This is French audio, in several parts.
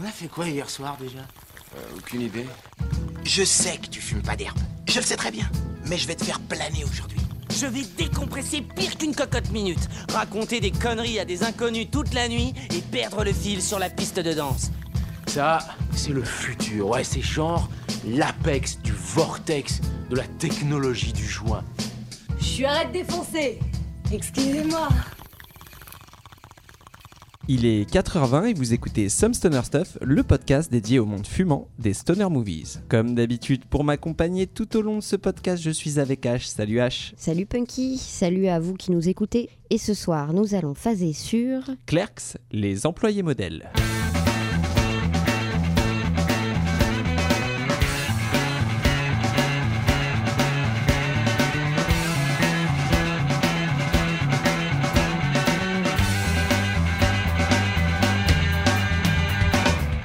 On a fait quoi hier soir déjà Euh, aucune idée. Je sais que tu fumes pas d'herbe. Je le sais très bien. Mais je vais te faire planer aujourd'hui. Je vais décompresser pire qu'une cocotte minute, raconter des conneries à des inconnus toute la nuit et perdre le fil sur la piste de danse. Ça, c'est le futur. Ouais, c'est genre l'apex du vortex de la technologie du joint. Je suis arrête de défoncer. Excusez-moi. Il est 4h20 et vous écoutez Some Stoner Stuff, le podcast dédié au monde fumant des Stoner Movies. Comme d'habitude, pour m'accompagner tout au long de ce podcast, je suis avec H. Salut H. Salut Punky, salut à vous qui nous écoutez. Et ce soir, nous allons phaser sur... Clerks, les employés modèles.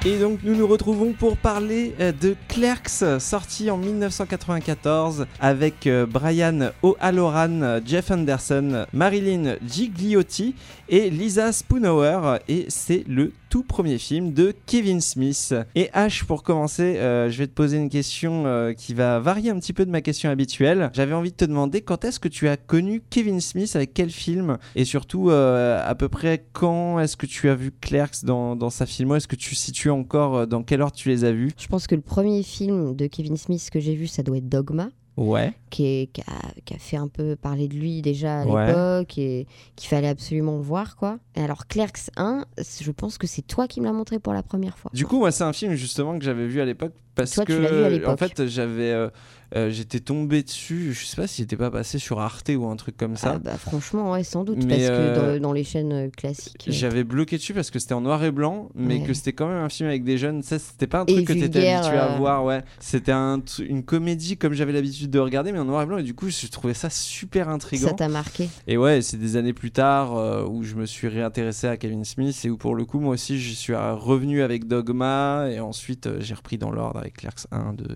Et donc nous nous retrouvons pour parler euh, de Clerks, sorti en 1994 avec euh, Brian O'Halloran, Jeff Anderson, Marilyn Gigliotti et Lisa Spoonhour. Et c'est le tout premier film de Kevin Smith. Et H, pour commencer, euh, je vais te poser une question euh, qui va varier un petit peu de ma question habituelle. J'avais envie de te demander quand est-ce que tu as connu Kevin Smith, avec quel film? Et surtout, euh, à peu près quand est-ce que tu as vu Clerks dans, dans sa filmo? Est-ce que tu situes encore dans quelle ordre tu les as vus? Je pense que le premier film de Kevin Smith que j'ai vu, ça doit être Dogma. Ouais. Qui, est- qui a, qui a fait un peu parler de lui déjà à Ouais. l'époque et qu'il fallait absolument voir quoi. Et alors Clerks 1, je pense que c'est toi qui me l'as montré pour la première fois. Du coup, moi, c'est un film justement que j'avais vu à l'époque parce Toi, que tu l'as vu à en fait, j'avais, euh, euh, j'étais tombé dessus. Je sais pas s'il était pas passé sur Arte ou un truc comme ça. Ah bah franchement, ouais, sans doute, Mais, parce que euh, dans, dans les chaînes euh, classiques. J'avais bloqué dessus parce que c'était en noir et blanc, mais Ouais. que c'était quand même un film avec des jeunes. Ça, c'était pas un Et truc que t'étais habitué à voir, ouais. C'était un une comédie comme j'avais l'habitude de regarder, mais en noir et blanc. Et du coup, je trouvais ça super ça intriguant. t'a marqué. Et ouais, c'est des années plus tard euh, où je me suis réintéressé à Kevin Smith et où pour le coup, moi aussi, je suis revenu avec Dogma et ensuite j'ai repris dans l'ordre avec Clerks 1 de.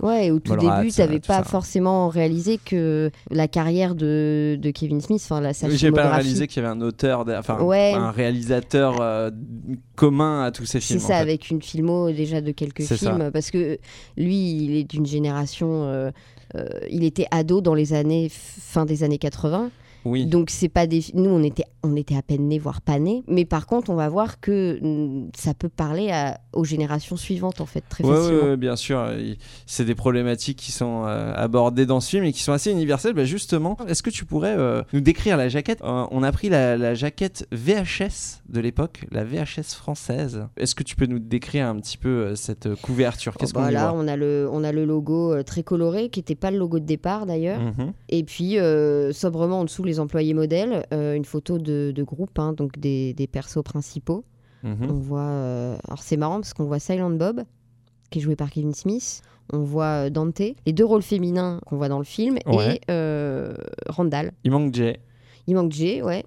Ouais, au tout début, tout pas ça. forcément réalisé que la carrière de, de Kevin Smith, enfin la sa Oui, J'ai pas réalisé qu'il y avait un auteur, enfin Ouais. un réalisateur euh, commun à tous ces C'est films. ça, en fait. avec une filmo déjà de quelques C'est ça. films, parce que lui, il est d'une génération. euh, euh, il était ado dans les années fin des années 80, Oui. donc c'est pas des. Nous, on était, on était à peine nés, voire pas nés. Mais par contre, on va voir que mm, ça peut parler à- aux générations suivantes en fait très Ouais, facilement. ouais, bien sûr. C'est des problématiques qui sont euh, abordées dans ce film et qui sont assez universelles. Bah, justement, est-ce que tu pourrais euh, nous décrire la jaquette? Euh, On a pris la, la jaquette VHS de l'époque, la VHS française. Est-ce que tu peux nous décrire un petit peu cette couverture? Qu'est-ce Oh, bah qu'on là, on a le, on a le logo très coloré qui n'était pas le logo de départ d'ailleurs. Mhm. Et puis, sobrement en dessous, les employés modèles, euh, une photo de, de groupe, hein, donc des, des persos principaux. Mhm. On voit. euh, Alors, c'est marrant parce qu'on voit Silent Bob, qui est joué par Kevin Smith. On voit euh, Dante, les deux rôles féminins qu'on voit dans le film, Ouais. et Randall. Il manque Jay, Il manque Jay, ouais.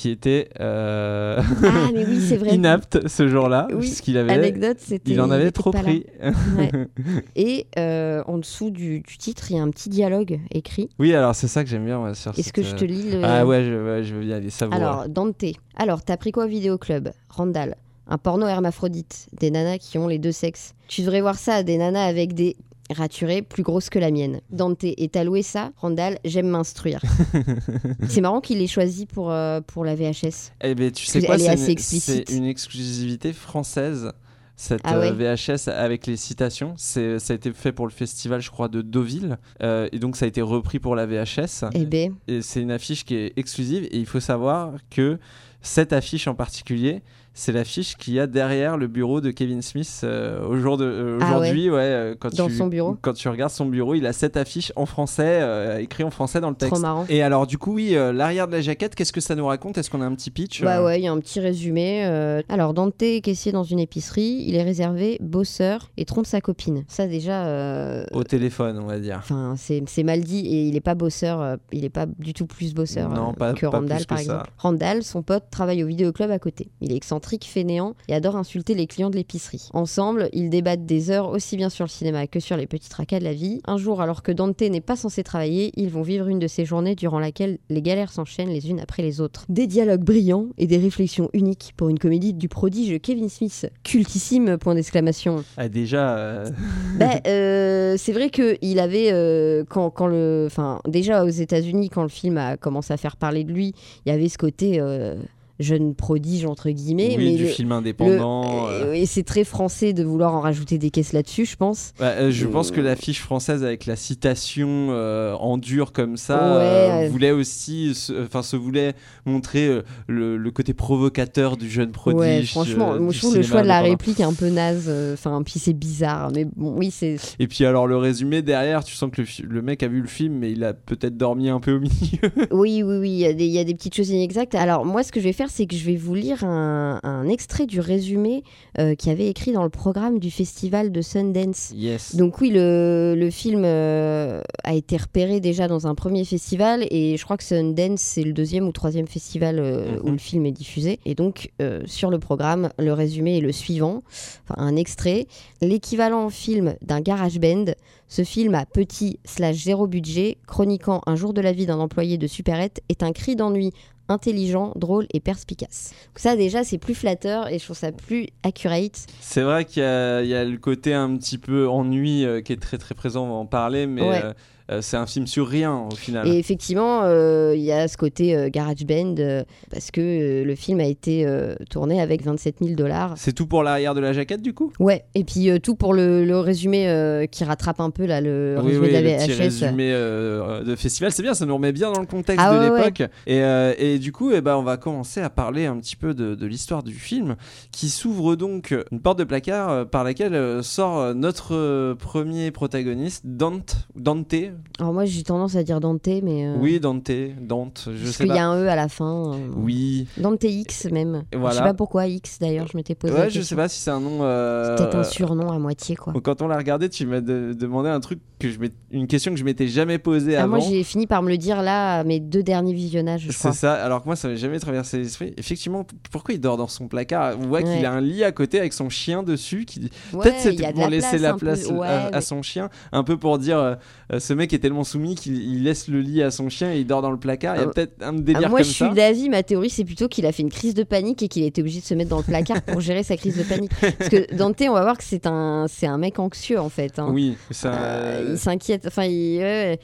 Qui était euh, Ah, mais oui, c'est vrai. inapte ce jour-là, Oui, puisqu'il avait, Anecdote, il en avait trop pris. Ouais. Et euh, en dessous du, du titre, il y a un petit dialogue écrit. oui, alors c'est ça que j'aime bien Est-ce cette, que je te lis le. Ah ouais, je, ouais, je veux bien aller savoir. Alors, Dante. Alors, t'as pris quoi au vidéoclub Randall. Un porno hermaphrodite. Des nanas qui ont les deux sexes. Tu devrais voir ça, des nanas avec des raturées plus grosses que la mienne. Dante, et t'as loué ça Randall, j'aime m'instruire. c'est marrant qu'il ait choisi pour, euh, pour la VHS. Eh ben, tu sais quoi, est c'est une, exclusivité française. Cette Ah euh, ouais VHS avec les citations, c'est ça a été fait pour le festival, je crois, de Deauville, Euh, et donc ça a été repris pour la VHS. Eh ben, Et c'est une affiche qui est exclusive, et il faut savoir que cette affiche en particulier, c'est l'affiche qu'il y a derrière le bureau de Kevin Smith euh, au jour de euh, Ah aujourd'hui, ouais, euh, quand Dans tu son bureau quand tu regardes son bureau, il a cette affiche en français, écrit en français dans le texte. trop marrant. Et alors du coup, oui, l'arrière de la jaquette, qu'est-ce que ça nous raconte? Est-ce qu'on a un petit pitch Bah ouais, il y a un petit résumé. Alors, Dante est caissier dans une épicerie. Il est réservé, bosseur et trompe sa copine. Ça, déjà. Au téléphone, on va dire. Enfin, c'est mal dit et il est pas bosseur, il est pas du tout plus bosseur Non, pas- que pas Randall par ça. exemple. Randall, son pote, travaille au vidéoclub à côté. Il est excentrique, égocentrique, fainéant et adore insulter les clients de l'épicerie. Ensemble, ils débattent des heures aussi bien sur le cinéma que sur les petits tracas de la vie. Un jour, alors que Dante n'est pas censé travailler, ils vont vivre une de ces journées durant laquelle les galères s'enchaînent les unes après les autres. Des dialogues brillants et des réflexions uniques pour une comédie du prodige Kevin Smith. Cultissime, point d'exclamation. Ah, déjà. euh, Ben, euh, c'est vrai que il avait euh, quand, quand le, déjà aux États-Unis quand le film a commencé à faire parler de lui, il y avait ce côté euh, jeune prodige entre guillemets, oui, mais du le- film indépendant. euh. euh, et c'est très français de vouloir en rajouter des caisses là-dessus, je pense. Ouais, euh, je pense que l'affiche française avec la citation euh, en dur comme ça Ouais, euh, voulait aussi, se- enfin se voulait montrer euh, le, le côté provocateur du jeune prodige. ouais, franchement, euh, moi, je trouve le choix de la réplique un peu naze. euh, Enfin, puis c'est bizarre, mais bon, oui, c'est. Et puis alors le résumé derrière, tu sens que le, mec a vu le film, mais il a peut-être dormi un peu au milieu. Oui, oui, oui, il y, a des- il y a des petites choses inexactes. Alors, moi, ce que je vais faire, c'est que je vais vous lire un, un extrait du résumé euh, qui avait écrit dans le programme du festival de Sundance. yes. Donc oui, le, le film euh, a été repéré déjà dans un premier festival et je crois que Sundance, c'est le deuxième ou troisième festival euh, Mhm. où le film est diffusé. Et donc euh, sur le programme, le résumé est le suivant, enfin un extrait. L'équivalent en film d'un garage band, ce film à petit slash zéro budget, chroniquant un jour de la vie d'un employé de supérette, est un cri d'ennui intelligent, drôle et perspicace. Donc ça déjà c'est plus flatteur et je trouve ça plus accurate. C'est vrai qu'il y, a il y a le côté un petit peu ennui euh, qui est très très présent, on va en parler, mais Ouais. euh, c'est un film sur rien au final. Et effectivement, euh, il y a ce côté euh, garage band euh, parce que euh, le film a été euh, tourné avec 27 000 dollars. C'est tout pour l'arrière de la jaquette du coup? Ouais, et puis euh, tout pour le, le résumé euh, qui rattrape un peu là le Oui, résumé oui, de le la petit VHS. résumé euh, de festival, c'est bien, ça nous remet bien dans le contexte Ah de ouais, ouais. l'époque. Et, euh, et du coup, eh ben, on va commencer à parler un petit peu de, de l'histoire du film, qui s'ouvre donc une porte de placard euh, par laquelle euh, sort euh, notre euh, premier protagoniste, Dante. Dante Alors moi j'ai tendance à dire Dante, mais euh, Oui, Dante, Dante, je parce sais qu'il y pas. a un E à la fin. euh, Oui, Dante X même. Et Je voilà. sais pas pourquoi X d'ailleurs, je m'étais posé. la ouais, je sais pas si c'est un nom. euh, C'est peut-être un surnom à moitié quoi. Quand on l'a regardé, tu m'as de- demandé un truc que je une question que je m'étais jamais posée Ah, avant. moi j'ai fini par me le dire là à mes deux derniers visionnages. C'est ça, alors que moi ça m'avait jamais traversé l'esprit. Effectivement, pourquoi il dort dans son placard? On voit Ouais. qu'il a un lit à côté avec son chien dessus. Qui... Ouais, Peut-être il y c'était pour la laisser la place Ouais, à, son chien, un peu pour dire euh, ce mec est tellement soumis qu'il il laisse le lit à son chien et il dort dans le placard. Il y a Euh, peut-être un Ah, délire moi, comme je ça. suis d'avis, ma théorie, c'est plutôt qu'il a fait une crise de panique et qu'il était obligé de se mettre dans le placard pour gérer sa crise de panique. Parce que Dante, on va voir que c'est un, c'est un mec anxieux en fait. hein. Oui, ça. Euh, il s'inquiète, enfin,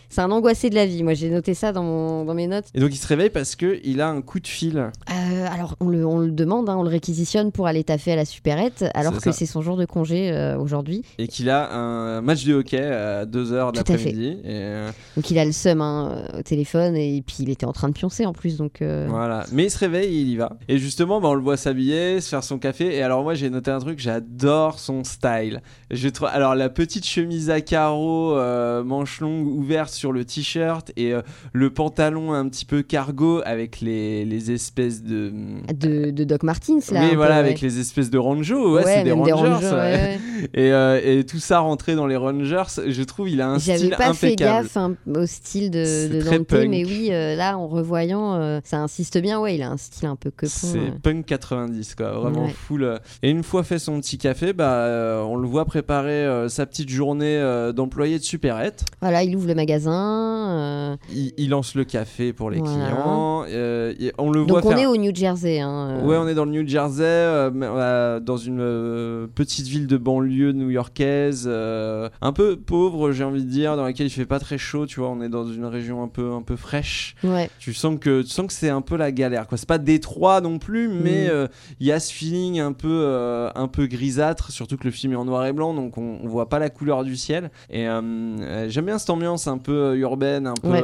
c'est un angoissé de la vie. Moi, j'ai noté ça dans, mon- dans mes notes. Et donc il se réveille parce que il a un coup de fil. Euh, alors, on le, on le demande, hein, on le réquisitionne pour aller taffer à la supérette, alors que c'est son jour de congé euh, aujourd'hui. et qu'il a un match de hockey à 2h de Tout à fait. l'après-midi. Euh, Donc, il a le seum hein, au téléphone et puis il était en train de pioncer en plus. Donc, euh, Voilà. Mais il se réveille et il y va. Et justement, bah, on le voit s'habiller, se faire son café. Et alors, moi, j'ai noté un truc, j'adore son style. Je trouve... Alors, la petite chemise à carreaux, euh, manche longue ouverte sur le t-shirt et euh, le pantalon un petit peu cargo avec les, les espèces de. de, de Doc Martens là. oui, peu, voilà, ouais. avec les espèces de Ranjo. Ouais, c'est des Rangers. ouais. ouais. Et, euh, et tout ça rentré dans les Rangers, je trouve il a un style pas fait gaffe hein, au style de, de Dante, punk. mais oui, euh, là, en revoyant, euh, ça insiste bien. Ouais, il a un style un peu quepon. C'est euh. punk 90 quoi, vraiment Ouais. full. Et une fois fait son petit café, bah on le voit préparer sa petite journée d'employé de supérette. Voilà, il ouvre le magasin. Il, il lance le café pour les Voilà. clients. et on le voit Donc on faire. est au New Jersey. Hein. Ouais, on est dans le New Jersey, dans une petite ville de banlieue new-yorkaise, un peu pauvre, j'ai envie de dire, dans laquelle il fait pas très chaud. Tu vois, on est dans une région un peu, un peu fraîche. Ouais. Tu sens que tu sens que c'est un peu la galère quoi. C'est pas Détroit non plus, mais Mm. euh, il y a ce feeling un peu euh, un peu grisâtre, surtout que le film est en noir et blanc, donc on, on voit pas la couleur du ciel. Et euh, j'aime bien cette ambiance un peu urbaine, un peu Ouais.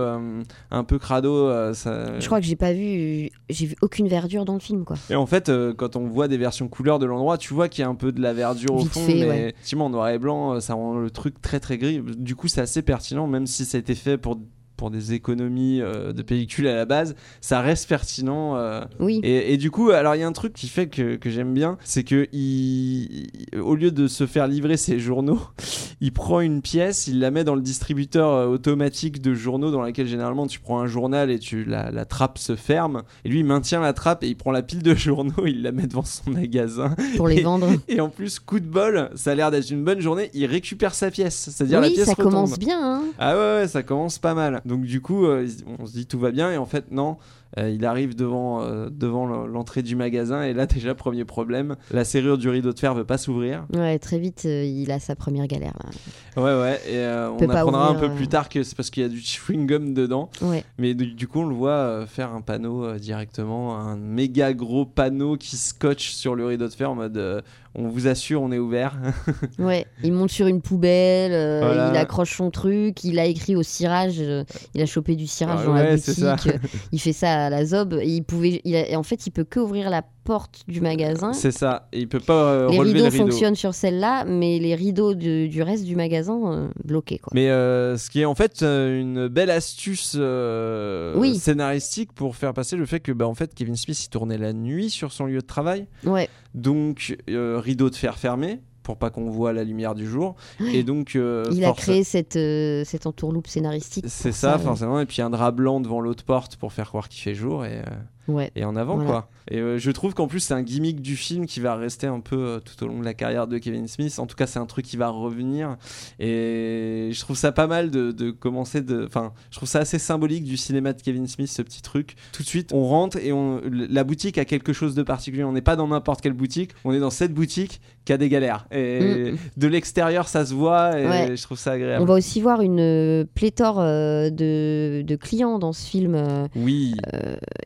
un peu crado. ça... Je crois que j'ai pas vu, j'ai vu aucune verdure dans le film, quoi. Et en fait, quand on voit des versions couleurs de l'endroit, tu vois qu'il y a un peu de la verdure au Vite fond, fait, mais ouais. effectivement en noir et blanc, ça rend le truc très très gris. Du coup, c'est assez pertinent, même si ça a été fait pour pour des économies euh, de pellicule à la base, ça reste pertinent. euh, Oui. et, et du coup, alors il y a un truc qui fait que, que j'aime bien, c'est que il, il- au lieu de se faire livrer ses journaux, il prend une pièce, il la met dans le distributeur euh, automatique de journaux dans laquelle généralement tu prends un journal et tu la, la trappe se ferme. Et lui, il maintient la trappe et il prend la pile de journaux, il la met devant son magasin. Pour les Et- vendre. Et en plus, coup de bol, ça a l'air d'être une bonne journée. Il récupère sa pièce, c'est-à-dire la Oui, pièce ça retombe. commence bien. hein. Ah ouais, ouais, ça commence pas mal. Donc du coup, euh, on se dit tout va bien et en fait non. Euh, il arrive devant, euh, devant le- l'entrée du magasin et là déjà premier problème, la serrure du rideau de fer veut pas s'ouvrir. Ouais, très vite, euh, il a sa première galère. Là. Ouais ouais et on apprendra un ouvrir, peu euh. plus tard que c'est parce qu'il y a du chewing gum dedans. Ouais. Mais du, du coup on le voit faire un panneau directement, un méga gros panneau qui scotche sur le rideau de fer en mode on vous assure on est ouvert. Ouais, il monte sur une poubelle, euh, Voilà. il accroche son truc, il a écrit au cirage, euh, il a chopé du cirage Ah dans la ouais, c'est boutique, ça. euh, il fait ça la zob, il pouvait, il a- et en fait il peut que ouvrir la porte du magasin. c'est ça. Il peut pas euh, Les relever rideaux le rideau. fonctionnent sur celle-là, mais les rideaux de- du reste du magasin euh, bloqués quoi. Mais euh, ce qui est en fait euh, une belle astuce Oui. scénaristique pour faire passer le fait que bah, en fait Kevin Smith il tournait la nuit sur son lieu de travail, Ouais, donc rideau de fer fermé pour pas qu'on voit la lumière du jour, et donc euh, il a créé cette, euh, cette entourloupe scénaristique. c'est ça ouais. forcément, et puis un drap blanc devant l'autre porte pour faire croire qu'il fait jour et, euh, Ouais. et en avant Voilà. quoi. Et euh, je trouve qu'en plus c'est un gimmick du film qui va rester un peu euh, tout au long de la carrière de Kevin Smith. En tout cas c'est un truc qui va revenir et je trouve ça pas mal de, de commencer de. Enfin je trouve ça assez symbolique du cinéma de Kevin Smith ce petit truc. Tout de suite on rentre et on la boutique a quelque chose de particulier. On n'est pas dans n'importe quelle boutique, on est dans cette boutique qui a des galères et Mm. de l'extérieur ça se voit et Ouais. je trouve ça agréable. On va aussi voir une euh, pléthore de, de clients dans ce film. euh, Oui.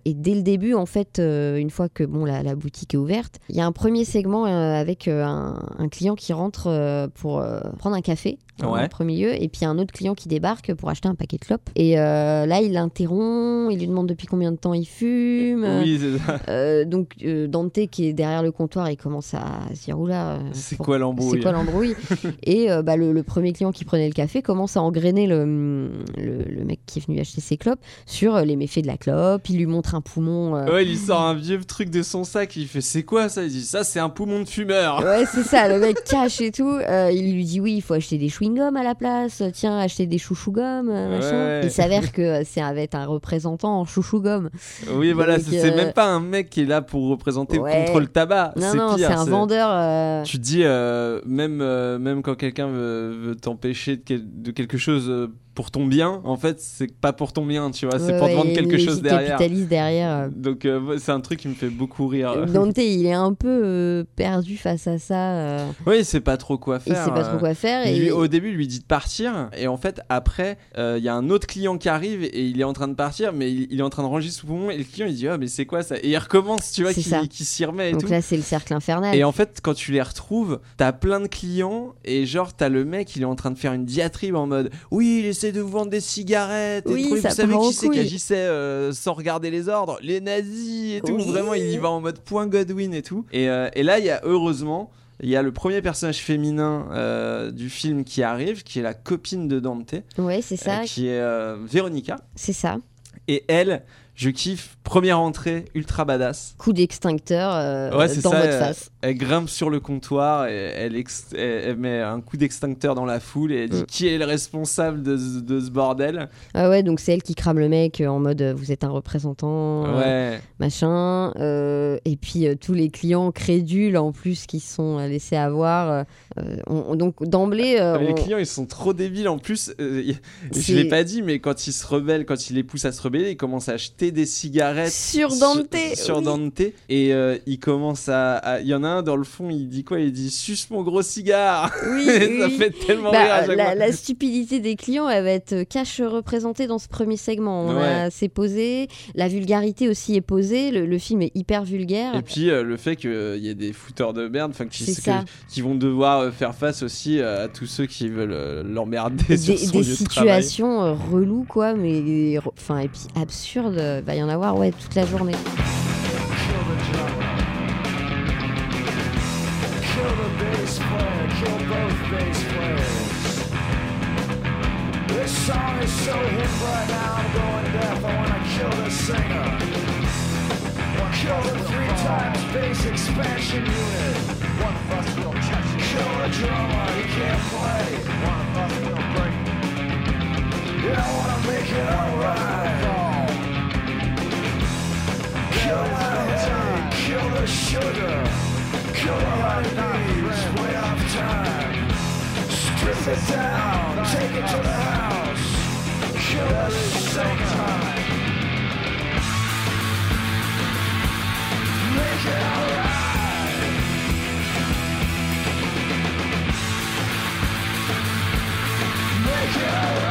Et dès le début, en fait, euh, une fois que la, boutique est ouverte, il y a un premier segment euh, avec euh, un, client qui rentre pour prendre un café. Ouais. En premier lieu, et puis un autre client qui débarque pour acheter un paquet de clopes. Et euh, là, il l'interrompt, il lui demande depuis combien de temps il fume. Oui, c'est ça. Euh, donc euh, Dante qui est derrière le comptoir, il commence à se dire oula, C'est pour- quoi l'embrouille c'est quoi l'embrouille Et bah, le, le premier client qui prenait le café commence à engrainer le, le, le mec qui est venu acheter ses clopes sur les méfaits de la clope. Il lui montre un poumon. Ouais, il lui sort un vieux truc de son sac, il fait c'est quoi ça? Il dit ça c'est un poumon de fumeur. Ouais, c'est ça, le mec cache et tout. Il lui dit oui, il faut acheter des chewing-gums à la place. Tiens, acheter des chouchou-gums, euh, machin. Il s'avère que euh, c'est être un représentant en chouchou-gum. Oui, voilà, c'est c'est euh, même pas un mec qui est là pour représenter contre le tabac. Non, c'est non, c'est un vendeur. Tu dis, même, même quand quelqu'un veut, t'empêcher de, quel- de quelque chose pour ton bien, en fait, c'est pas pour ton bien, tu vois, c'est ouais, pour te vendre il quelque chose derrière. capitaliste derrière. euh. Donc, euh, c'est un truc qui me fait beaucoup rire. Dante, il est un peu euh, perdu face à ça. euh, oui, il sait pas trop quoi il faire. sait pas trop euh, quoi faire. Il Et lui- au début, il lui dit de partir, et en fait, après, euh, il y a un autre client qui arrive et il est en train de partir, mais il, il est en train de ranger sous poumon, et le client il dit Ah, mais c'est quoi ça? Et il recommence, tu vois, C'est qui, s'y remet et donc tout. là, c'est le cercle infernal. Et en fait, quand tu les retrouves, t'as plein de clients et genre t'as le mec, il est en train de faire une diatribe en mode oui, il essaie de vous vendre des cigarettes. Oui, et vous savez qui c'est qui agissait euh, sans regarder les ordres? Les nazis et tout. Oui. Vraiment, il y va en mode point Godwin et tout. Et, euh, et là, il y a heureusement. Il y a le premier personnage féminin euh, du film qui arrive, qui est la copine de Dante, Ouais, c'est ça. qui est Véronica. C'est ça. Et elle, je kiffe, première entrée, ultra badass. Coup d'extincteur euh, Ouais, dans ça, votre euh, face. Elle grimpe sur le comptoir et elle, ex- elle- elle met un coup d'extincteur dans la foule et elle dit Mm. qui est le responsable de, ce- de ce bordel? Ah ouais, donc c'est elle qui crame le mec euh, en mode euh, vous êtes un représentant, euh, machin. euh, et puis euh, tous les clients crédules en plus qui sont euh, laissés avoir. euh, euh, on- on- donc d'emblée, euh, Les on- clients ils sont trop débiles en plus. euh, je l'ai pas dit mais quand ils se rebellent, quand ils les poussent à se rebeller, ils commencent à acheter des cigarettes sur Dante. sur, sur oui. Dante et euh, ils commencent à, Il y en a un dans le fond, il dit quoi? Il dit suce mon gros cigare. Oui, ça fait tellement Bah, rire à chaque la, fois. la stupidité des clients, elle va être euh, cache représentée dans ce premier segment. On Ouais. C'est posé. La vulgarité aussi est posée. Le, le film est hyper vulgaire. Et puis euh, le fait qu'il y ait des fouteurs de merde, qui, que- vont devoir faire face aussi à tous ceux qui veulent l'emmerder des, sur son des lieu de situations euh, reloues quoi mais enfin et puis absurdes euh, va y en avoir ouais toute la journée. This song is so hip right now, I'm going deaf. I wanna kill the singer. Kill the three times bass expansion unit. One of us will catch it. Kill the drummer, he can't play. One of us will break. Yeah, I wanna make it alright. Kill the headache, kill the sugar, kill the heartbeats, way time. Strip it down, take it to the house, kill. Make it alright. Make it.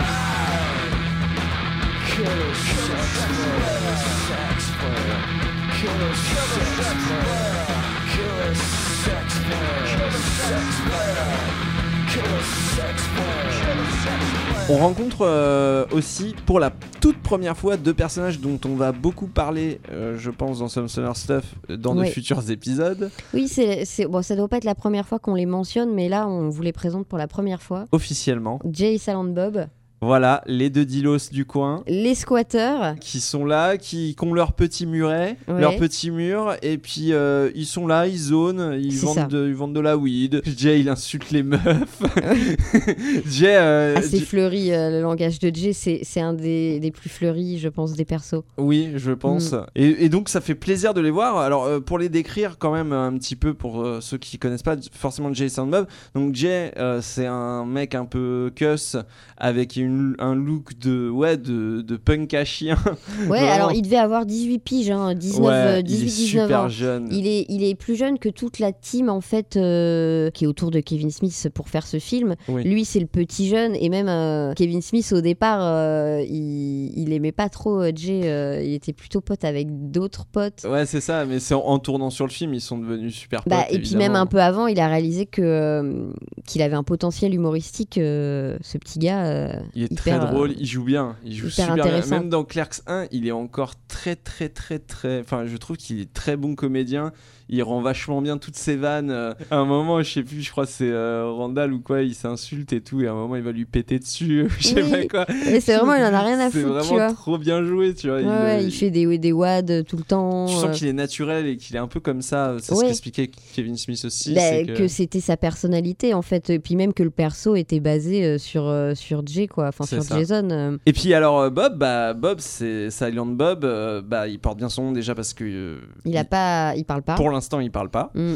On rencontre euh, aussi pour la toute première fois deux personnages dont on va beaucoup parler, euh, je pense, dans Some Stoner Stuff, euh, dans de Ouais. futurs épisodes. Oui, c'est, c'est- bon, ça doit pas être la première fois qu'on les mentionne, mais là, on vous les présente pour la première fois. Officiellement. Jay Silent Bob, Voilà, les deux dilos du coin. les squatteurs. qui sont là, qui, qui ont leur petit muret, Ouais. leur petit mur, et puis euh, ils sont là, ils zonent, ils vendent, de, ils vendent de la weed. Jay, il insulte les meufs. Jay, euh, Assez Jay- fleuri, euh, le langage de Jay, c'est, c'est un des, des plus fleuris, je pense, des persos. oui, je pense. Mm. Et, et donc ça fait plaisir de les voir. Alors euh, pour les décrire quand même un petit peu pour ceux qui connaissent pas forcément Jay Soundbob. Donc Jay, c'est un mec un peu cuss avec une- un look de ouais de, de punk à chien. Ouais, Vraiment. alors il devait avoir 18 piges, hein, 19, ouais, euh, il est 18-19 super ans. jeune. Il est, il est plus jeune que toute la team en fait euh, qui est autour de Kevin Smith pour faire ce film. Oui. Lui c'est le petit jeune et même euh, Kevin Smith au départ euh, il, il aimait pas trop Jay, il était plutôt pote avec d'autres potes. Ouais, c'est ça, mais c'est en, en tournant sur le film, ils sont devenus super potes. Bah, et puis même un peu avant, il a réalisé que qu'il avait un potentiel humoristique, ce petit gars. Il est hyper, très euh, drôle, il joue bien, il joue super bien. Même dans Clerks 1, il est encore très très très très. Enfin, je trouve qu'il est très bon comédien. Il rend vachement bien toutes ses vannes. euh, À un moment, je sais plus, je crois que c'est euh, Randall ou quoi, il s'insulte et tout, et à un moment, il va lui péter dessus. je sais Oui. pas quoi. Et c'est vraiment, il en a rien à C'est foutre, tu vraiment vois. trop bien joué, tu vois. Ouais, il, ouais, euh, il fait des, des wads tout le temps. Tu euh, sens qu'il est naturel et qu'il est un peu comme ça. C'est ce Ouais. qu'expliquait Kevin Smith aussi. Bah, que, que... c'était sa personnalité en fait et puis même que le perso était basé euh, sur euh, sur Jay quoi enfin sur ça. Jason euh. Et puis alors euh, Bob, bah Bob c'est Silent Bob, euh, bah il porte bien son nom déjà parce que euh, il a pas il parle pas pour l'instant il parle pas. Mm.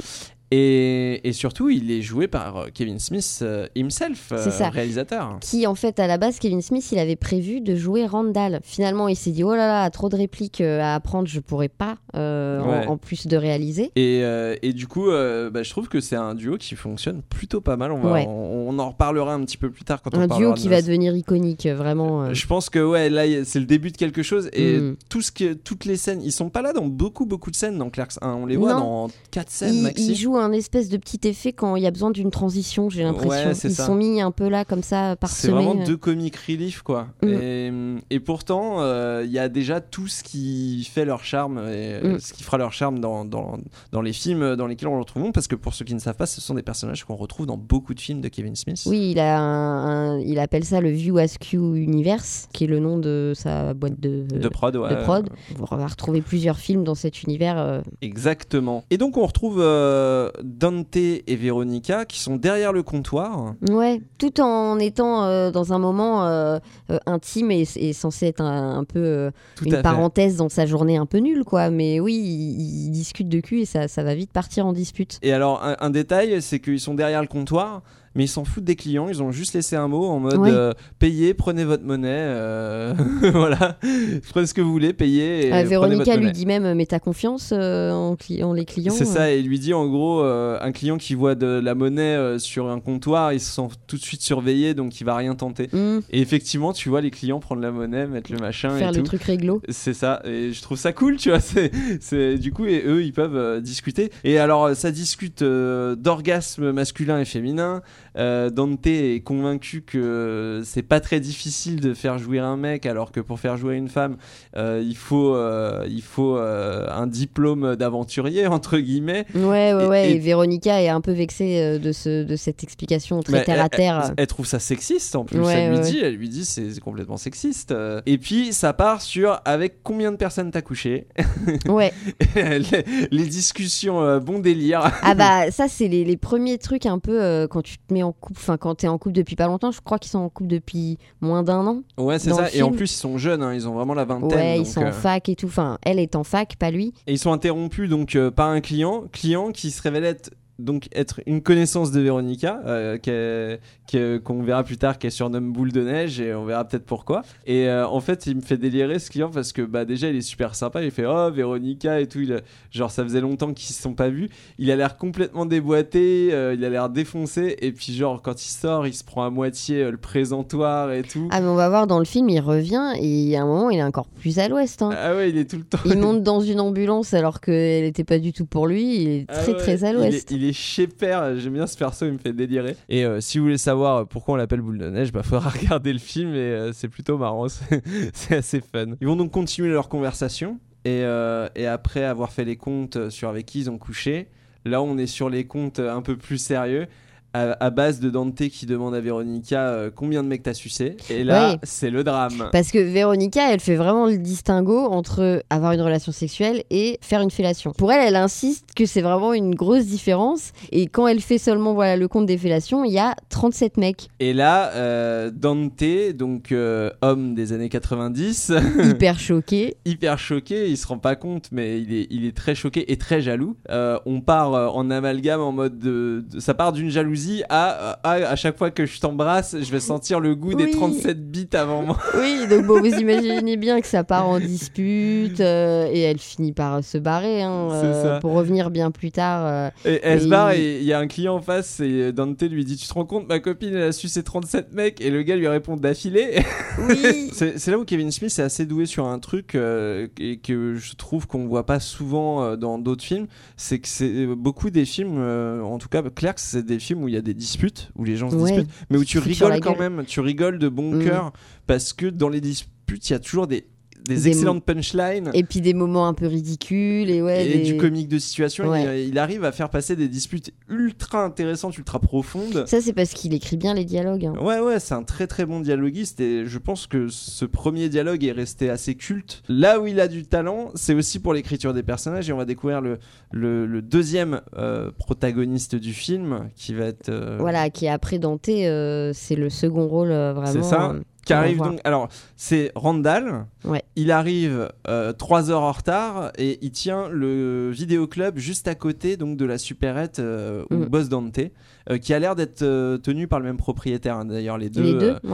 Et, et surtout il est joué par euh, Kevin Smith euh, himself, euh, ça. réalisateur. qui en fait à la base Kevin Smith il avait prévu de jouer Randall finalement il s'est dit oh là là trop de répliques à apprendre je pourrais pas euh, en- Ouais. en, plus de réaliser Et, euh, et du coup, euh, bah, je trouve que c'est un duo qui fonctionne plutôt pas mal. On, va, Ouais. on, on en reparlera un petit peu plus tard quand on un duo de qui va devenir iconique vraiment. Je pense que ouais, là c'est le début de quelque chose et Mm. tout ce que, toutes les scènes, ils sont pas là dans beaucoup beaucoup de scènes dans Clerks 1. On les voit Non. dans 4 scènes il, maxi. il joue un espèce de petit effet quand il y a besoin d'une transition j'ai l'impression Ouais, c'est ils ça. sont mis un peu là comme ça C'est parsemés vraiment euh. deux comic relief quoi. Mm. Et, et pourtant, euh, il y a déjà tout ce qui fait leur charme et euh, Mm. ce qui fera leur charme dans, dans, dans les films dans lesquels on le retrouve. Parce que pour ceux qui ne savent pas, ce sont des personnages qu'on retrouve dans beaucoup de films de Kevin Smith. Oui, il, a un, un- il appelle ça le View Askew Universe, qui est le nom de sa boîte de, De prod, ouais. de prod. On va retrouver plusieurs films dans cet univers. euh, Exactement. Et donc on retrouve euh, Dante et Veronica qui sont derrière le comptoir. Ouais, tout en étant euh, dans un moment euh, euh, intime et, et censé être un, un peu une parenthèse dans sa journée un peu nulle, quoi. Mais oui, ils, ils discutent de cul et ça, ça va vite partir en dispute. Et alors, un, un détail, c'est qu'ils sont derrière le comptoir, mais ils s'en foutent des clients. Ils ont juste laissé un mot en mode euh, payez, prenez votre monnaie. euh, voilà, prenez ce que vous voulez, payez. Et Euh, prenez Véronica lui monnaie. dit même, mais t'as confiance euh, en, cli- en les clients C'est euh ça, et il lui dit en gros, euh, un client qui voit de la monnaie euh, sur un comptoir, il se sent tout de suite surveillé, donc il va rien tenter. Hmm, Et effectivement, tu vois les clients prendre la monnaie, mettre le machin Faire et le tout. truc réglo. C'est ça, et je trouve ça cool, tu vois. C'est, du coup, et eux, ils peuvent euh, discuter. Et alors, euh, ça discute euh, d'orgasme masculin et féminin, Euh, Dante est convaincu que c'est pas très difficile de faire jouer un mec, alors que pour faire jouer une femme, euh, il faut, euh, il faut un diplôme d'aventurier, entre guillemets. Ouais, ouais, Et- ouais. et- Et, Véronica est un peu vexée de, ce, de cette explication très terre à terre. Elle, elle trouve ça sexiste en plus. Ouais, elle lui dit, elle lui dit c'est complètement sexiste. Et puis ça part sur avec combien de personnes t'as couché? Ouais. les, les discussions bon délire. Ah bah ça c'est les, les premiers trucs un peu quand tu te mets en couple, enfin quand t'es en couple depuis pas longtemps, je crois qu'ils sont en couple depuis moins d'un an. Ouais c'est ça. Et en plus ils sont jeunes, hein, ils ont vraiment la vingtaine. Ouais, ils sont en euh, fac et tout. Enfin, elle est en fac, pas lui. Et ils sont interrompus donc euh, par un client, client qui se révèle être donc être une connaissance de Véronica, euh, qu'on verra plus tard, qu'elle surnomme Boule de Neige, et on verra peut-être pourquoi. Et euh, en fait, il me fait délirer ce client parce que bah, déjà, il est super sympa. Il fait Oh, Véronica et tout. Il genre, ça faisait longtemps qu'ils se sont pas vus. Il a l'air complètement déboîté, euh, il a l'air défoncé. Et puis, genre, quand il sort, il se prend à moitié le présentoir et tout. Ah mais on va voir dans le film, il revient et à un moment il est encore plus à l'ouest. hein. Ah ouais, il est tout le temps. Il monte dans une ambulance alors qu'elle était pas du tout pour lui. Il est Ah très ouais, très à il l'ouest. est- Il est, chez père, j'aime bien ce perso, il me fait délirer. Et euh, si vous voulez savoir pourquoi on l'appelle boule de neige, bah faudra regarder le film et euh, c'est plutôt marrant, c'est c'est assez fun. Ils vont donc continuer leur conversation et, euh, et après avoir fait les comptes sur avec qui ils ont couché, là on est sur les comptes un peu plus sérieux. À, à base de Dante qui demande à Véronica euh, combien de mecs t'as sucé et là Ouais. c'est le drame Parce que Véronica, elle fait vraiment le distinguo entre avoir une relation sexuelle et faire une fellation. Pour elle, elle insiste que c'est vraiment une grosse différence. Et quand elle fait seulement voilà, le compte des fellations, il y a 37 mecs et là euh, Dante donc euh, homme des années 90 hyper choqués. hyper choqué, il se rend pas compte, mais il est, il est très choqué et très jaloux. On part en amalgame en mode de, de- ça part d'une jalousie à, à à chaque fois que je t'embrasse, je vais sentir le goût des Oui. 37 bits avant moi. Oui, donc bon, vous imaginez bien que ça part en dispute euh, et elle finit par se barrer hein, euh, pour revenir bien plus tard. euh. Et elle se barre et il y a un client en face et Dante lui dit Tu te rends compte, ma copine elle a su ses 37 mecs? Et le gars lui répond d'affilée. Oui, C'est là où Kevin Smith est assez doué sur un truc euh, et que je trouve qu'on voit pas souvent dans d'autres films. C'est que c'est beaucoup des films, en tout cas Clerks, c'est des films où il y a des disputes, où les gens se Ouais. disputent, mais où tu rigoles quand gueule. même, tu rigoles de bon Mm. cœur parce que dans les disputes, il y a toujours des, des, Des excellentes punchlines. et puis des moments un peu ridicules et ouais. Et des- du comique de situation, Ouais. il, il arrive à faire passer des disputes ultra intéressantes, ultra profondes. Ça, c'est parce qu'il écrit bien les dialogues. hein. Ouais, ouais, c'est un très très bon dialoguiste et je pense que ce premier dialogue est resté assez culte. Là où il a du talent, c'est aussi pour l'écriture des personnages et on va découvrir le, le, le deuxième euh, protagoniste du film qui va être. euh, Voilà, qui est après Dante, euh, c'est le second rôle vraiment. C'est ça. Qui arrive donc. Alors, c'est Randall. Ouais. Il arrive euh, trois heures en retard et il tient le vidéoclub juste à côté donc de la supérette euh, où Mm. bosse Dante, euh, qui a l'air d'être euh, tenu par le même propriétaire. hein, D'ailleurs, les deux. Les deux, euh,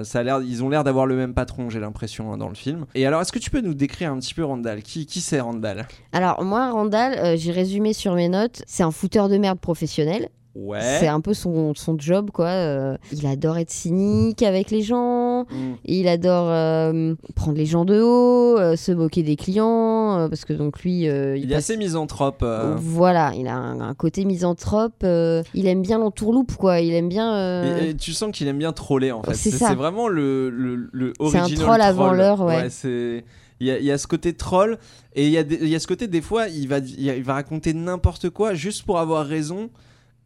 ouais. ça a l'air, ils ont l'air d'avoir le même patron, j'ai l'impression, hein, dans le film. Et alors, est-ce que tu peux nous décrire un petit peu Randall? Qui, qui c'est Randall? Alors, moi, Randall, j'ai résumé sur mes notes, c'est un fouteur de merde professionnel. Ouais. C'est un peu son, son job, quoi. Euh, il adore être cynique avec les gens. Mm. Il adore euh, prendre les gens de haut, euh, se moquer des clients, parce que donc lui, il, est assez misanthrope. Voilà, il a un, un côté misanthrope. il aime bien l'entourloupe, quoi. Il aime bien. Et, et tu sens qu'il aime bien troller en fait. C'est ça. vraiment le, le, le C'est un troll avant l'heure, ouais. c'est... Il y, a, il y a ce côté troll et il y, a des- il y a ce côté des fois il va, il va raconter n'importe quoi juste pour avoir raison,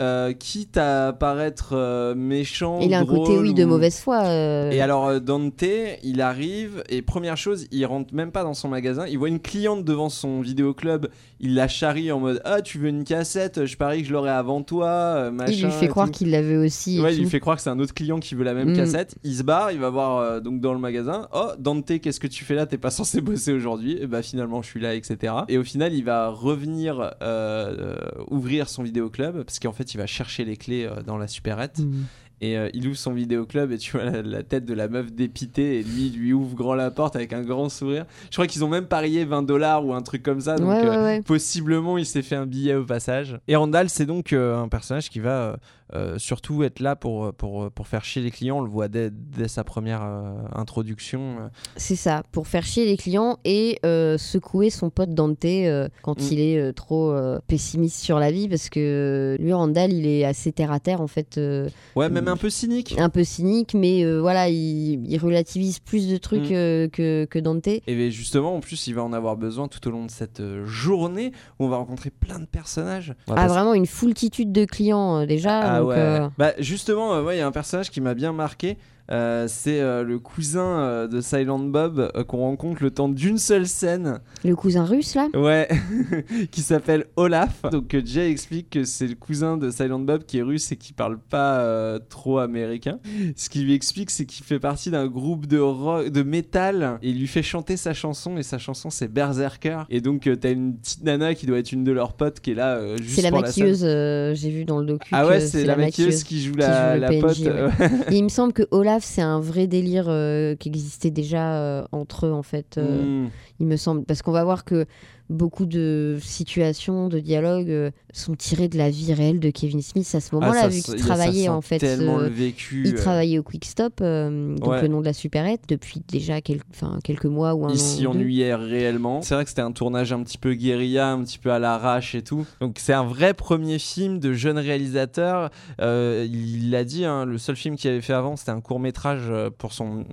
euh, quitte à paraître euh, méchant. il a un côté, drôle oui, de ou- mauvaise foi. euh, Et alors euh, Dante, il arrive et première chose, il rentre même pas dans son magasin, il voit une cliente devant son vidéoclub, il la charrie en mode ah tu veux une cassette, je parie que je l'aurai avant toi, euh, machin. il lui fait croire tout. qu'il l'avait aussi. et Ouais, il lui tout. fait croire que c'est un autre client qui veut la même Mm. cassette. Il se barre, il va voir euh, donc dans le magasin. Oh, Dante, qu'est-ce que tu fais là? T'es pas censé bosser aujourd'hui. Et bah finalement, je suis là, etc. Et au final, il va revenir euh, euh, ouvrir son vidéoclub parce qu'en fait, il va chercher les clés euh, dans la supérette. Mm. Et euh, il ouvre son vidéoclub et tu vois la, la tête de la meuf dépitée et lui, il lui ouvre grand la porte avec un grand sourire. Je crois qu'ils ont même parié 20 dollars ou un truc comme ça. Donc, ouais, euh, ouais. Possiblement, il s'est fait un billet au passage. Et Randall, c'est donc euh, un personnage qui va euh, euh, surtout être là pour, pour, pour faire chier les clients. On le voit dès, dès sa première euh, introduction. C'est ça, pour faire chier les clients et euh, secouer son pote Dante euh, quand Mm. il est euh, trop euh, pessimiste sur la vie parce que lui Randall il est assez terre à terre en fait, euh, Ouais, même un peu cynique. un peu cynique mais euh, voilà il, il relativise plus de trucs Mm. euh, que, que Dante. Et justement, en plus, il va en avoir besoin tout au long de cette euh, journée où on va rencontrer plein de personnages. Ah vraiment une foultitude de clients euh, déjà. Ah ouais. euh, Bah justement, euh, ouais, il y a un personnage qui m'a bien marqué. Euh, c'est euh, le cousin euh, de Silent Bob qu'on rencontre le temps d'une seule scène. le cousin russe là? Ouais, qui s'appelle Olaf. Donc Jay explique que c'est le cousin de Silent Bob qui est russe et qui parle pas trop américain. Ce qu'il lui explique, c'est qu'il fait partie d'un groupe de rock, de métal et il lui fait chanter sa chanson et sa chanson c'est Berserker. Et donc t'as une petite nana qui doit être une de leurs potes qui est là juste C'est la maquilleuse, j'ai vu dans le docu. ah ouais, c'est la, maquilleuse qui joue la, joue pote. ouais. il me semble que Olaf, c'est un vrai délire euh, qui existait déjà euh, entre eux, en fait. euh, hmm. Il me semble. Parce qu'on va voir que beaucoup de situations, de dialogues euh, sont tirés de la vie réelle de Kevin Smith à ce Ah, moment-là, ça vu qu'il travaillait en fait. Euh, le vécu. il euh, travaillait au Quick Stop, euh, donc Ouais. le nom de la supérette, depuis déjà quel- quelques mois ou un Il an. deux. ennuyait réellement. C'est vrai que c'était un tournage un petit peu guérilla, un petit peu à l'arrache et tout. Donc c'est un vrai premier film de jeune réalisateur. Euh, il l'a dit, hein, le seul film qu'il avait fait avant, c'était un court métrage pour son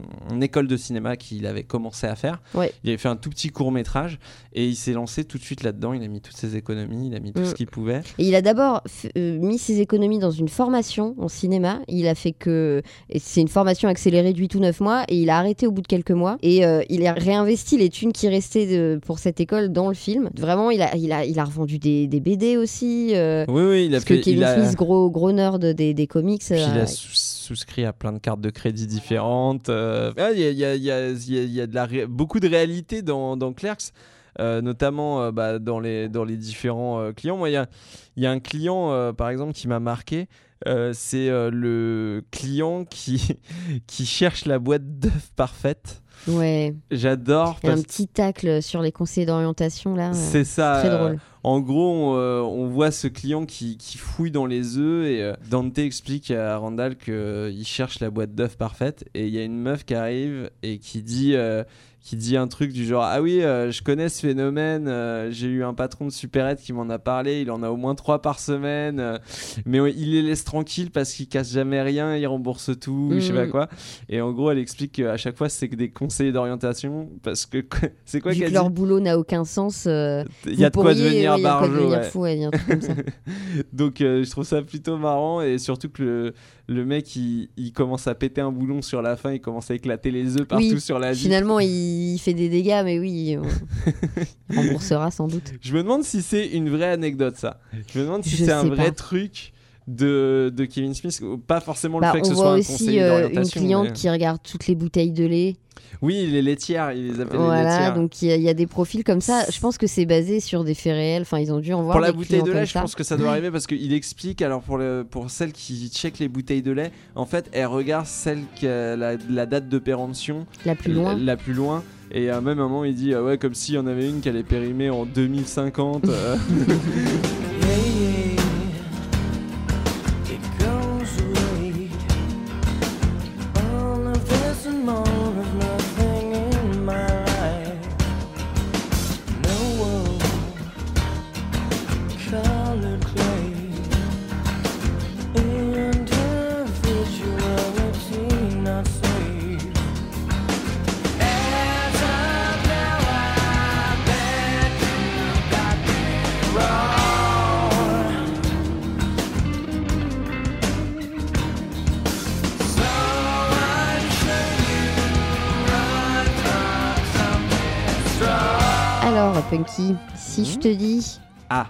école de cinéma qu'il avait commencé à faire. Ouais. Il avait fait un tout petit court métrage et il s'est lancé tout de suite là-dedans. Il a mis toutes ses économies, il a mis tout Mm. ce qu'il pouvait. Et il a d'abord euh, mis ses économies dans une formation en cinéma. Il a fait que. C'est une formation accélérée de 8 ou 9 mois et il a arrêté au bout de quelques mois. Et euh, il a réinvesti les thunes qui restaient de- pour cette école dans le film. Vraiment, il a, il a, il a revendu des, des BD aussi. euh, Oui, oui, il a parce que fait. Kevin il a... Smith, gros, gros nerd des, des comics. Puis il euh, a sous- souscrit à plein de cartes de crédit différentes. euh. Ah, Il y, a, y y y a- il y a de la ré- beaucoup de réalité dans, dans Clerks, euh, notamment euh, bah, dans, les, dans les différents euh, clients. Moi, il y a, y a un client, par exemple, qui m'a marqué. C'est le client qui, qui cherche la boîte d'œufs parfaite. Ouais. J'adore. Un petit tacle sur les conseillers d'orientation là. euh, C'est ça. Très euh, drôle. en gros, on, euh, on voit ce client qui, qui fouille dans les œufs et euh, Dante explique à Randall qu'il cherche la boîte d'œufs parfaite et il y a une meuf qui arrive et qui dit, euh, qui dit un truc du genre Ah oui, euh, je connais ce phénomène, euh, j'ai eu un patron de supérette qui m'en a parlé, il en a au moins trois par semaine, euh, mais il les laisse tranquilles parce qu'il casse jamais rien, il rembourse tout, je sais pas Mhm. quoi. Et en gros, elle explique qu'à chaque fois, c'est que des conseillers d'orientation parce que c'est quoi Vu qu'elle que leur boulot n'a aucun sens. euh, Il y a de vous quoi pourriez- devenir ouais, il y a de quoi devenir ouais. fou, ouais, ça. Donc euh, je trouve ça plutôt marrant et surtout que le, le mec il, il commence à péter un boulon sur la fin, il commence à éclater les œufs partout Oui, sur la vitre. Finalement, il fait des dégâts, mais oui, on remboursera sans doute. Je me demande si c'est une vraie anecdote ça. Je me demande si c'est un vrai pas. truc de, de Kevin Smith, pas forcément Bah, le fait que ce soit un aussi conseiller euh, une d'orientation. cliente mais- qui regarde toutes les bouteilles de lait. Oui, les laitières, il les appelle les Voilà, laitières. donc il y, a- il y a des profils comme ça. Je pense que c'est basé sur des faits réels. Enfin, ils ont dû en voir Pour la des bouteille de lait, je pense que ça doit arriver parce qu'il explique, alors pour, le, pour celle qui check les bouteilles de lait, en fait, elle regarde celle qui a la, la date de péremption La plus loin. La, la plus loin. Et à même un moment, il dit ah ouais, comme s'il y en avait une qui allait périmer en 2050. euh. Si je te dis Ah,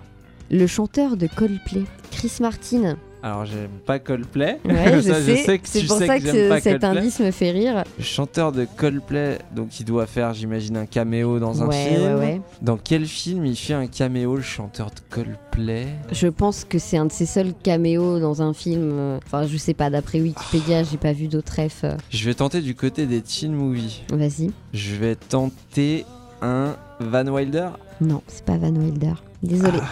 le chanteur de Coldplay, Chris Martin. alors j'aime pas Coldplay. Ouais, je sais. que C'est pour sais ça que cet indice me fait rire. Chanteur de Coldplay, donc il doit faire, j'imagine, un caméo dans un ouais, film. ouais, ouais. Dans quel film il fait un caméo, le chanteur de Coldplay? Je pense que c'est un de ses seuls caméos dans un film. euh, Enfin, je sais pas, d'après Wikipédia, j'ai pas vu d'autres refs. euh. Je vais tenter du côté des teen movies. Vas-y. Je vais tenter un Van Wilder. Non, c'est pas Van Wilder. Désolé. Ah.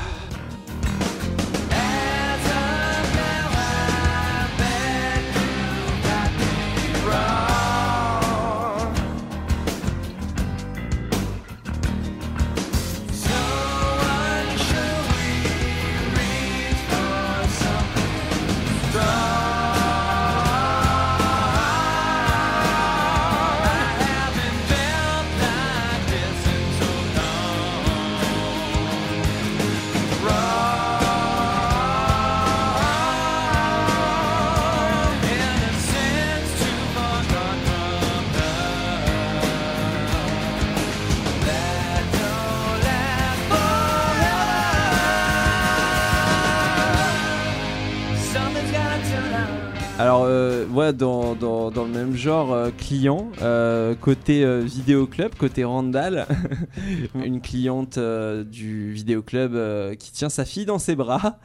Genre, euh, client, euh, côté euh, vidéoclub, côté Randall, une cliente euh, du vidéoclub euh, qui tient sa fille dans ses bras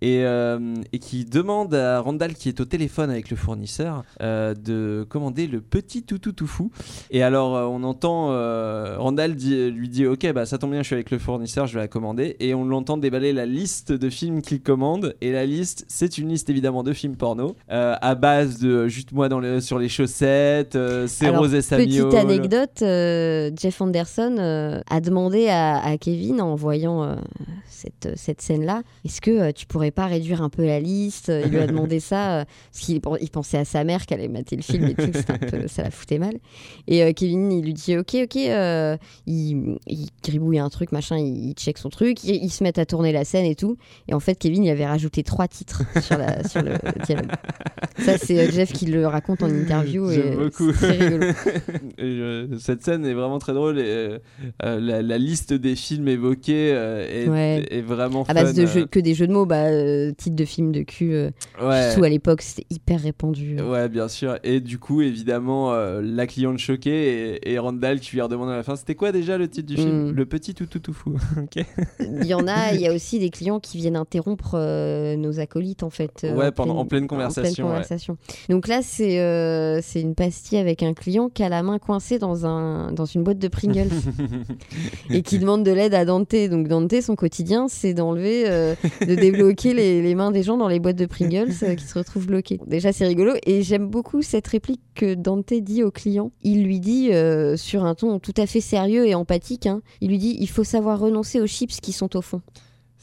et, euh, et qui demande à Randall, qui est au téléphone avec le fournisseur, de commander le petit toutou tout fou. Et alors, on entend Randall dit- lui dit Ok, bah ça tombe bien, je suis avec le fournisseur, je vais la commander. Et on l'entend déballer la liste de films qu'il commande. Et la liste, c'est une liste évidemment de films porno à base de juste moi dans le, sur les chaussettes, c'est Rose et Samuel. Petite anecdote, euh, Jeff Anderson euh, a demandé à, à Kevin en voyant euh, cette, cette scène-là, est-ce que euh, tu pourrais pas réduire un peu la liste Il lui a demandé ça, euh, parce qu'il il pensait à sa mère qui allait mater le film et tout, c'était un peu- ça la foutait mal. Et euh, Kevin, il lui dit, ok, ok, euh, il, il gribouille un truc, machin, il, il check son truc, ils, ils se mettent à tourner la scène et tout. Et en fait, Kevin, il avait rajouté trois titres sur, la, sur le dialogue. Ça, c'est euh, Jeff qui le raconte en interview. J'aime beaucoup. C'est rigolo. Et, euh, cette scène est vraiment très drôle et euh, euh, la, la liste des films évoqués euh, est, Ouais. Est vraiment À base fun, de euh, jeux, que des jeux de mots, bah, euh, titre de film de cul. euh, ouais. Surtout à l'époque, c'était hyper répandu. euh. Ouais, bien sûr. Et du coup, évidemment, euh, la cliente choquée et, et Randall qui lui redemande à la fin c'était quoi déjà le titre du film Mm. Le petit toutou tout fou. Ok. Il y en a, il y a aussi des clients qui viennent interrompre euh, nos acolytes en fait. euh, Ouais, pendant- en pleine conversation, ouais. conversation. Donc là, c'est euh, c'est une pastille avec un client qui a la main coincée dans, un, dans une boîte de Pringles et qui demande de l'aide à Dante. Donc Dante, son quotidien, c'est d'enlever, euh, de débloquer les, mains des gens dans les boîtes de Pringles euh, qui se retrouvent bloquées. Déjà, c'est rigolo et j'aime beaucoup cette réplique que Dante dit au client. Il lui dit euh, sur un ton tout à fait sérieux et empathique. hein, il lui dit il faut savoir renoncer aux chips qui sont au fond.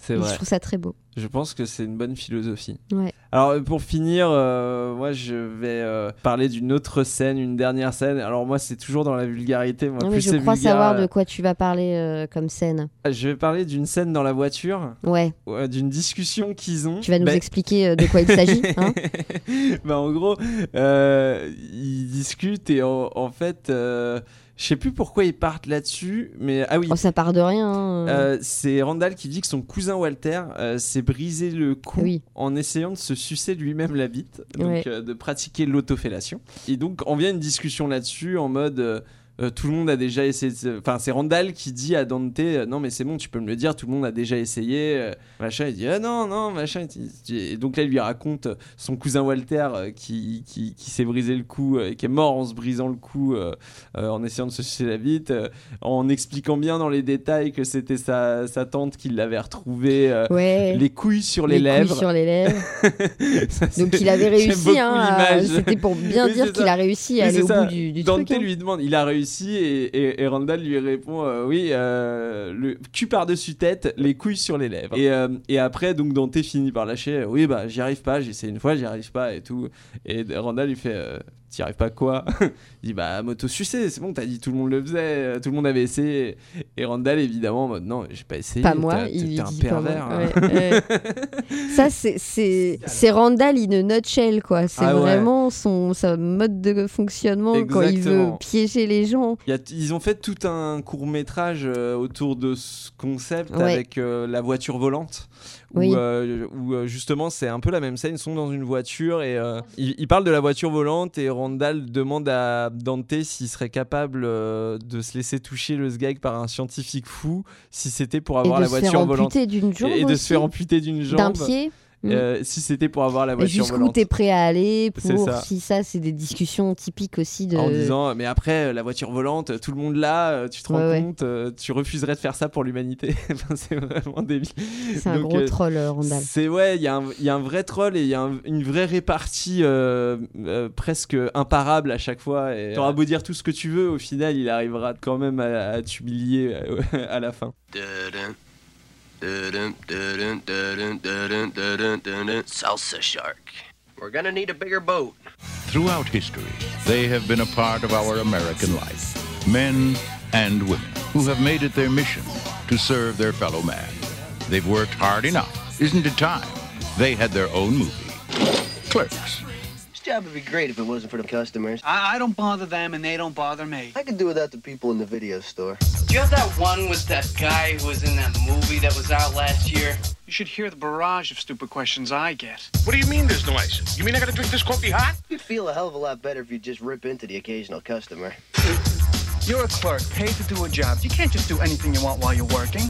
C'est Et vrai. Je trouve ça très beau. Je pense que c'est une bonne philosophie. Ouais. Alors euh, pour finir, euh, moi je vais euh, parler d'une autre scène, une dernière scène. Alors moi c'est toujours dans la vulgarité. Moi, Non, plus mais je crois vulgaire, savoir de quoi tu vas parler euh, comme scène. Je vais parler d'une scène dans la voiture, Ouais, d'une discussion qu'ils ont. tu vas nous Ben, expliquer de quoi il s'agit. Hein bah, en gros, ils discutent et en, en fait, je sais plus pourquoi ils partent là-dessus, mais ah oui. oh, ça part de rien. hein. euh, c'est Randall qui dit que son cousin Walter euh, s'est brisé le cou Oui. en essayant de se sucer lui-même la bite, donc Ouais. euh, de pratiquer l'autofellation. Et donc on vient une discussion là-dessus en mode euh, tout le monde a déjà essayé. Enfin, c'est Randall qui dit à Dante euh, Non, mais c'est bon, tu peux me le dire, tout le monde a déjà essayé. euh, machin, il dit Ah non, non, machin. Et donc là, il lui raconte son cousin Walter qui, qui, qui s'est brisé le cou et qui est mort en se brisant le cou en essayant de se sucer la bite, en expliquant bien dans les détails que c'était sa, sa tante qui l'avait retrouvé. ouais. Les couilles sur les, couilles lèvres. sur les lèvres. Ça, Donc il avait réussi. Hein. C'était pour bien Oui, dire qu'il a réussi à Oui, aller au ça. bout du, du Dante truc. hein. lui demande, il a réussi et, Randall lui répond euh, oui, euh, cul par-dessus tête, les couilles sur les lèvres. Et, euh, et après, donc Dante finit par lâcher oui, bah j'y arrive pas, j'ai essayé une fois, j'y arrive pas et tout. Et Randall lui fait euh, t'y arrives pas quoi Il dit bah moto sucé, c'est bon, t'as dit tout le monde le faisait, euh, tout le monde avait essayé. Et Randall évidemment, en mode non, j'ai pas essayé. Pas moi, il t'es un pervers. hein. Ouais, ouais. Ça, c'est- Randall in a nutshell, quoi. C'est Ah ouais. vraiment son, sa mode de fonctionnement quand il veut Exactement. piéger les gens. Il y a- ils ont fait tout un court métrage autour de ce concept avec euh, la voiture volante. Où, Oui. euh, où, euh, justement c'est un peu la même scène, ils sont dans une voiture et euh, ils, ils parlent de la voiture volante et Randall demande à Dante s'il serait capable de se laisser toucher le sgag par un scientifique fou si c'était pour avoir la voiture volante. amputer d'une jambe Et, et de se faire amputer d'une jambe d'un pied. Euh, si c'était pour avoir la Et voiture Jusqu'où volante. t'es prêt à aller pour ça. si ça c'est des discussions typiques aussi de En disant, mais après, euh, la voiture volante, tout le monde l'a, euh, tu te rends Ouais, compte, tu refuserais de faire ça pour l'humanité. Enfin, c'est vraiment débile. c'est un Donc, gros euh, troll Randall. C'est ouais, il y, a un- il y a un vrai troll et il y a un- une vraie répartie euh, euh, presque imparable à chaque fois. Et t'auras beau dire tout ce que tu veux, au final, il arrivera quand même à, à t'humilier à la fin. Salsa shark. We're gonna need a bigger boat. Throughout history, they have been a part of our American life. Men and women who have made it their mission to serve their fellow man. They've worked hard enough. Isn't it time? They had their own movie. Clerks. This job would be great if it wasn't for the customers. I, I don't bother them and they don't bother me. I could do without the people in the video store. Do you have that one with that guy who was in that movie that was out last year? You should hear the barrage of stupid questions I get. What do you mean there's no ice? You mean I gotta drink this coffee hot? You'd feel a hell of a lot better if you just rip into the occasional customer. You're a clerk, paid to do a job. You can't just do anything you want while you're working.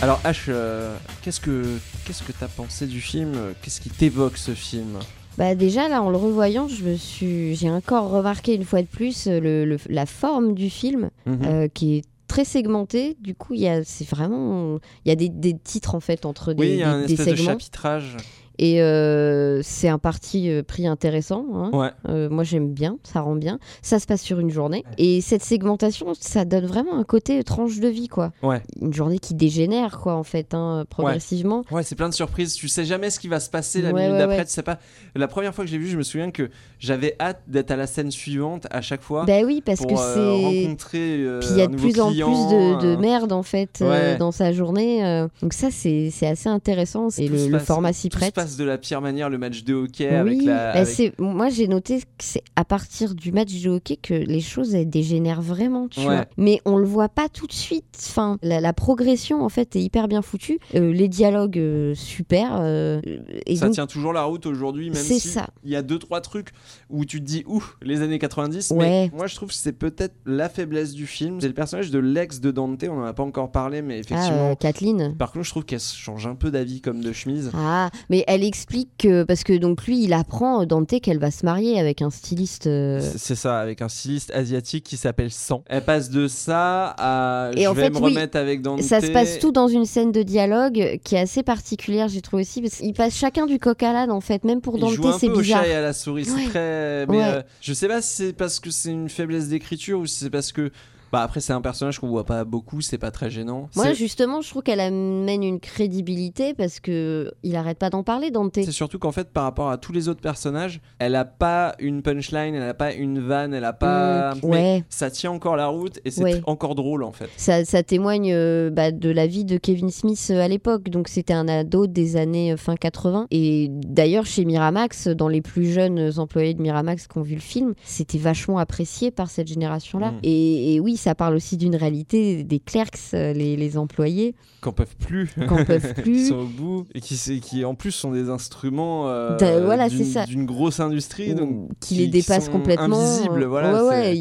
Alors H, euh, qu'est-ce que qu'est-ce que t'as pensé du film Qu'est-ce qui t'évoque ce film Bah déjà là en le revoyant, je me suis, j'ai encore remarqué une fois de plus euh, le, le- la forme du film Mhm. euh, qui est très segmentée. Du coup, il y a, c'est vraiment, il y a des, des titres en fait entre des, Oui, y a un des- des espèce de segments. chapitrage. Et euh, c'est un parti euh, pris intéressant. hein. Ouais. Euh, moi, j'aime bien, ça rend bien. Ça se passe sur une journée. Et cette segmentation, ça donne vraiment un côté tranche de vie, quoi. Ouais. Une journée qui dégénère, quoi, en fait, hein, progressivement. Ouais, c'est plein de surprises. Tu sais jamais ce qui va se passer la minute d'après. Tu sais pas. La première fois que j'ai vu, je me souviens que j'avais hâte d'être à la scène suivante à chaque fois. Bah oui, parce pour, que euh, c'est. rencontrer. Puis il y a de plus en plus de, de merde, en fait, dans sa journée. Donc, ça, c'est assez intéressant. Et le, le format s'y prête. Passe de la pire manière, le match de hockey avec la. bah avec- moi j'ai noté que c'est à partir du match de hockey que les choses elles dégénèrent vraiment, tu Ouais. vois. Mais on le voit pas tout de suite. Enfin, la, la progression en fait est hyper bien foutue. Euh, les dialogues euh, super. euh, et ça donc, tient toujours la route aujourd'hui, même C'est si ça. il y a deux trois trucs où tu te dis ouf les années 90. Ouais. Mais moi je trouve que c'est peut-être la faiblesse du film. C'est le personnage de l'ex de Dante. On en a pas encore parlé, mais ah, effectivement. euh, Kathleen. Par contre, je trouve qu'elle change un peu d'avis comme de chemise. Ah, mais elle explique que parce que donc lui il apprend Dante qu'elle va se marier avec un styliste. euh, C'est c'est ça, avec un styliste asiatique qui s'appelle San. Elle passe de ça à Et je en vais fait, me oui, remettre avec Dante. Ça se passe tout dans une scène de dialogue qui est assez particulière, j'ai trouvé aussi, parce qu'ils passent chacun du coq à l'âne en fait, même pour Dante c'est peu au bizarre. chat et à la souris, c'est Ouais. très. Mais Ouais. euh, je sais pas si c'est parce que c'est une faiblesse d'écriture ou si c'est parce que. Bah après, c'est un personnage qu'on voit pas beaucoup, c'est pas très gênant. Moi, justement, je trouve qu'elle amène une crédibilité parce que il arrête pas d'en parler, Dante. C'est surtout qu'en fait, par rapport à tous les autres personnages, elle a pas une punchline, elle a pas une vanne, elle a pas. Mm, Mais ouais. ça tient encore la route et c'est Ouais. encore drôle en fait. Ça, ça témoigne euh, bah, de la vie de Kevin Smith euh, à l'époque. Donc, c'était un ado des années euh, fin 80. Et d'ailleurs, chez Miramax, dans les plus jeunes employés de Miramax qui ont vu le film, c'était vachement apprécié par cette génération-là. Mm. Et, et oui, ça parle aussi d'une réalité des clerks, euh, les, les employés. Qu'en peuvent plus. Qu'en peuvent plus. qui sont au bout et qui, qui en plus sont des instruments euh, Da- voilà, d'une- grosse industrie donc qui les dépasse sont complètement. invisibles, voilà. ouais, c'est- ouais,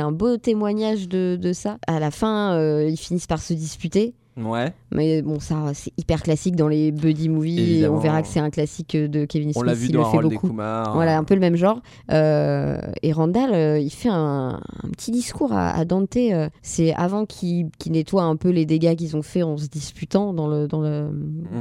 un beau témoignage de, de ça. À la fin, euh, ils finissent par se disputer. Ouais. Mais bon, ça, c'est hyper classique dans les buddy movies. Et on verra que c'est un classique de Kevin On Smith. l'a vu il dans le fait beaucoup. Kumar. Voilà, un peu le même genre. Euh, et Randall, euh, il fait un, un petit discours à, à Dante. euh, c'est avant qu'il nettoie un peu les dégâts qu'ils ont fait en se disputant dans, le, dans, le,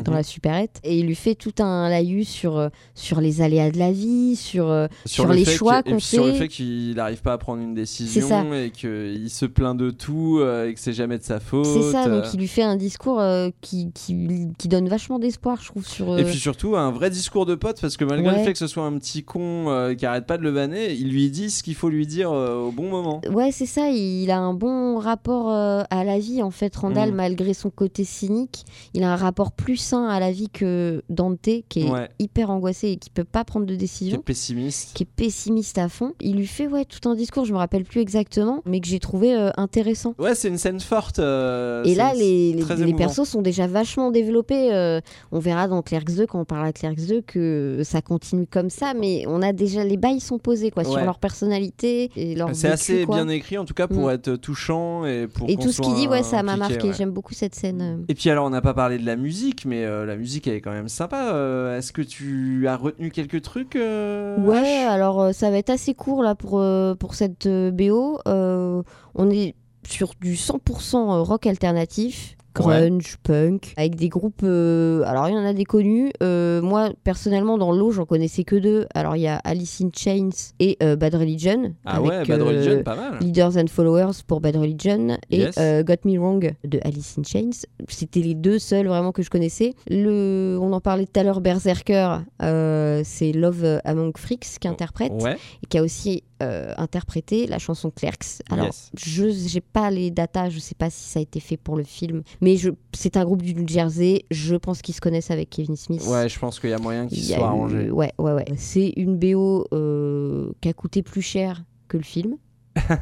dans Mhm. la supérette. Et il lui fait tout un laïus sur, euh, sur les aléas de la vie, sur, euh, sur, le les fait choix qu'on puis sur le fait. fait qu'il n'arrive pas à prendre une décision et qu'il se plaint de tout euh, et que c'est jamais de sa faute. C'est ça, donc euh. il lui fait un discours euh, qui, qui, qui donne vachement d'espoir, je trouve, sur... Et euh, puis surtout un vrai discours de pote parce que malgré Ouais. le fait que ce soit un petit con euh, qui arrête pas de le vanner, il lui dit ce qu'il faut lui dire au bon moment. Ouais, c'est ça, il a un bon rapport à la vie, en fait, Randall, Mm. malgré son côté cynique. Il a un rapport plus sain à la vie que Dante, qui est Ouais. hyper angoissé et qui peut pas prendre de Qui décision. est pessimiste. qui est pessimiste à fond. Il lui fait ouais tout un discours, je me rappelle plus exactement, mais que j'ai trouvé intéressant. Ouais, c'est une scène forte. Et là, les, les, persos sont déjà vachement développés. euh, on verra dans Clerks 2, quand on parlera de Clerks 2, que ça continue comme ça, mais on a déjà les bails sont posés quoi, sur leur personnalité et leur C'est assez quoi. bien écrit en tout cas pour Mm. être touchant et pour Et tout ce qu'il dit, ouais, ça m'a marqué. ouais. J'aime beaucoup cette scène. euh. Et puis alors, on n'a pas parlé de la musique, mais euh, la musique elle est quand même sympa. euh, Est-ce que tu as retenu quelques trucs Ouais, alors ça va être assez court là pour, pour cette BO. On est sur du 100% rock alternatif. Grunge, punk, avec des groupes. euh, alors, il y en a des connus. Euh, moi, personnellement, dans l'eau, j'en connaissais que deux. Alors, il y a Alice in Chains et euh, Bad Religion. Ah avec, ouais, Bad Religion, pas mal. Leaders and Followers pour Bad Religion et Yes. Got Me Wrong de Alice in Chains. C'était les deux seuls vraiment que je connaissais. Le, on en parlait tout à l'heure, Berserker, c'est Love Among Freaks qui interprète Ouais. et qui a aussi euh, interprété la chanson Clerks. Alors, Yes. je j'ai pas les datas, je sais pas si ça a été fait pour le film, mais c'est un groupe du New Jersey. Je pense qu'ils se connaissent avec Kevin Smith. Ouais, je pense qu'il y a moyen qu'il Il y a soit eu- arrangé. Ouais, ouais, ouais. C'est une BO euh, qui a coûté plus cher que le film.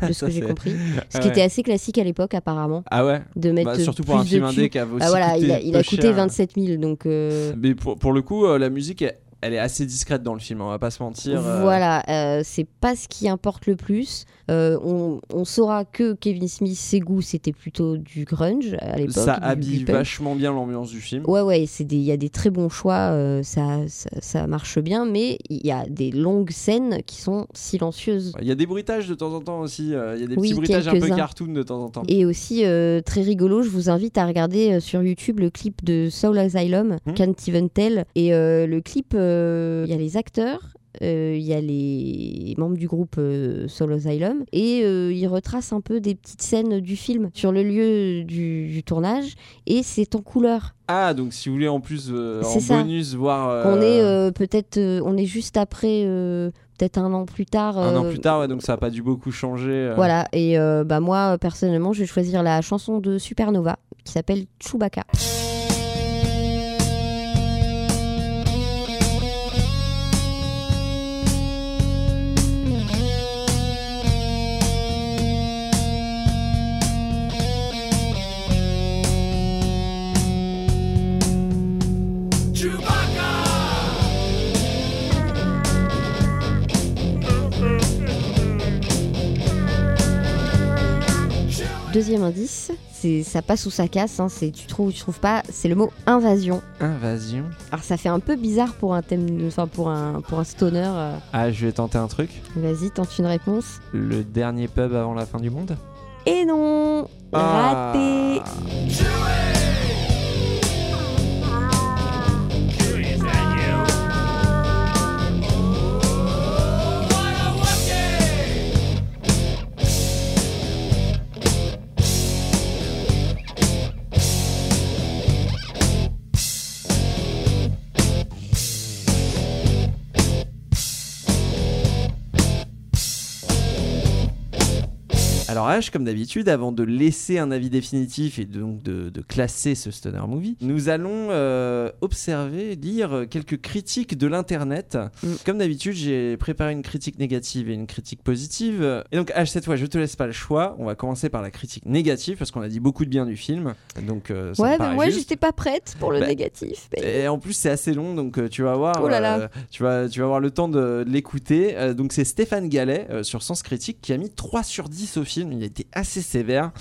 de ce que j'ai compris. Ce qui était assez classique à l'époque, apparemment. Ah ouais? De mettre Bah, surtout pour un film indé qui avait aussi Bah voilà, il a, coûté il a peu coûté cher. 27 000, donc. euh, Mais pour, pour le coup, euh, la musique, elle, elle est assez discrète dans le film, on va pas se mentir. euh. Voilà, euh, c'est pas ce qui importe le plus. Euh, on, on saura que Kevin Smith, ses goûts, c'était plutôt du grunge à l'époque. Ça du- habille vachement bien l'ambiance du film. Ouais, ouais, il y a des très bons choix, ça, ça, ça marche bien, mais il y a des longues scènes qui sont silencieuses. Il y a des bruitages de temps en temps aussi, il y a des Oui, petits bruitages un peu cartoon de temps en temps. Et aussi, très rigolo, je vous invite à regarder sur YouTube le clip de Soul Asylum, Hmm. Can't Even Tell. Et le clip, il y a les acteurs. euh, Il y a les membres du groupe euh, Soul Asylum et euh, il retrace un peu des petites scènes du film sur le lieu du, du tournage et c'est en couleur. Ah, donc si vous voulez en plus, euh, en ça. bonus, voir. euh, On est euh, peut-être, euh, on est juste après, euh, peut-être un an plus tard. Un an euh, plus tard, ouais, donc ça a pas dû beaucoup changer. euh. Voilà, et euh, bah moi personnellement, je vais choisir la chanson de Supernova qui s'appelle Chewbacca. Deuxième indice, c'est ça passe ou ça casse, hein, c'est tu trouves ou tu trouves pas, c'est le mot invasion. Invasion. Alors ça fait un peu bizarre pour un thème, de- enfin pour un pour un stoner. euh. Ah, je vais tenter un truc. Vas-y, tente une réponse. Le dernier pub avant la fin du monde? Et non, Ah. raté. Comme d'habitude, avant de laisser un avis définitif et donc de, de classer ce stoner movie, nous allons euh, observer, lire quelques critiques de l'internet. Mm. Comme d'habitude, j'ai préparé une critique négative et une critique positive. Et donc H, cette fois, je te laisse pas le choix. On va commencer par la critique négative parce qu'on a dit beaucoup de bien du film. Donc euh, ça Ouais, mais moi j'étais pas prête pour le Bah, négatif. mais- Et en plus, c'est assez long, donc euh, tu vas voir. Oh là là. euh, tu vas, tu vas avoir le temps de, de l'écouter. Donc c'est Stéphane Gallet sur Sens Critique qui a mis 3 sur 10 au film. Il a été assez sévère.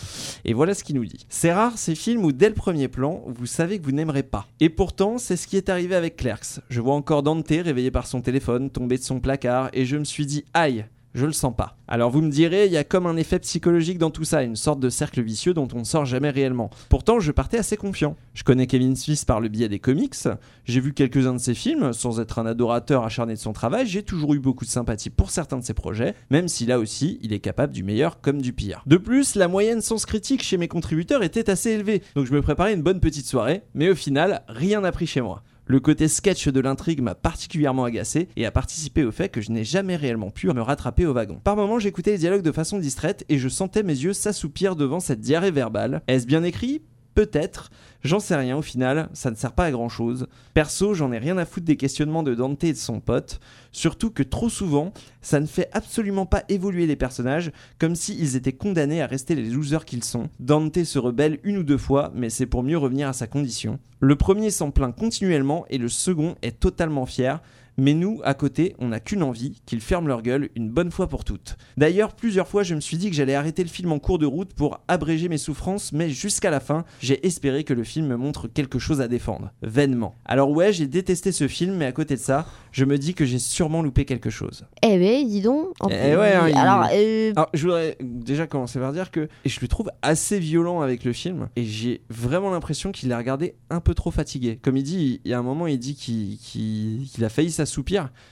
Et voilà ce qu'il nous dit. C'est rare ces films où dès le premier plan, vous savez que vous n'aimerez pas. Et pourtant, c'est ce qui est arrivé avec Clerks. Je vois encore Dante réveillé par son téléphone, tombé de son placard, et je me suis dit aïe. Je le sens pas. Alors vous me direz, il y a comme un effet psychologique dans tout ça, une sorte de cercle vicieux dont on ne sort jamais réellement. Pourtant, je partais assez confiant. Je connais Kevin Smith par le biais des comics, j'ai vu quelques-uns de ses films, sans être un adorateur acharné de son travail, j'ai toujours eu beaucoup de sympathie pour certains de ses projets, même si là aussi, il est capable du meilleur comme du pire. De plus, la moyenne sens critique chez mes contributeurs était assez élevée, donc je me préparais une bonne petite soirée, mais au final, rien n'a pris chez moi. Le côté sketch de l'intrigue m'a particulièrement agacé et a participé au fait que je n'ai jamais réellement pu me rattraper au wagon. Par moments, j'écoutais les dialogues de façon distraite et je sentais mes yeux s'assoupir devant cette diarrhée verbale. Est-ce bien écrit? Peut-être. J'en sais rien au final, ça ne sert pas à grand chose. Perso, j'en ai rien à foutre des questionnements de Dante et de son pote. Surtout que trop souvent, ça ne fait absolument pas évoluer les personnages, comme s'ils étaient condamnés à rester les losers qu'ils sont. Dante se rebelle une ou deux fois, mais c'est pour mieux revenir à sa condition. Le premier s'en plaint continuellement et le second est totalement fier. Mais nous, à côté, on n'a qu'une envie, qu'ils ferment leur gueule une bonne fois pour toutes. D'ailleurs, plusieurs fois, je me suis dit que j'allais arrêter le film en cours de route pour abréger mes souffrances, mais jusqu'à la fin, j'ai espéré que le film me montre quelque chose à défendre. Vainement. Alors ouais, j'ai détesté ce film, mais à côté de ça, je me dis que j'ai sûrement loupé quelque chose. Eh ben, dis donc. en Eh plus- ouais, hein, il- Alors, euh, Alors, je voudrais déjà commencer par dire que je le trouve assez violent avec le film et j'ai vraiment l'impression qu'il l'a regardé un peu trop fatigué. Comme il dit, il y a un moment, il dit qu'il a failli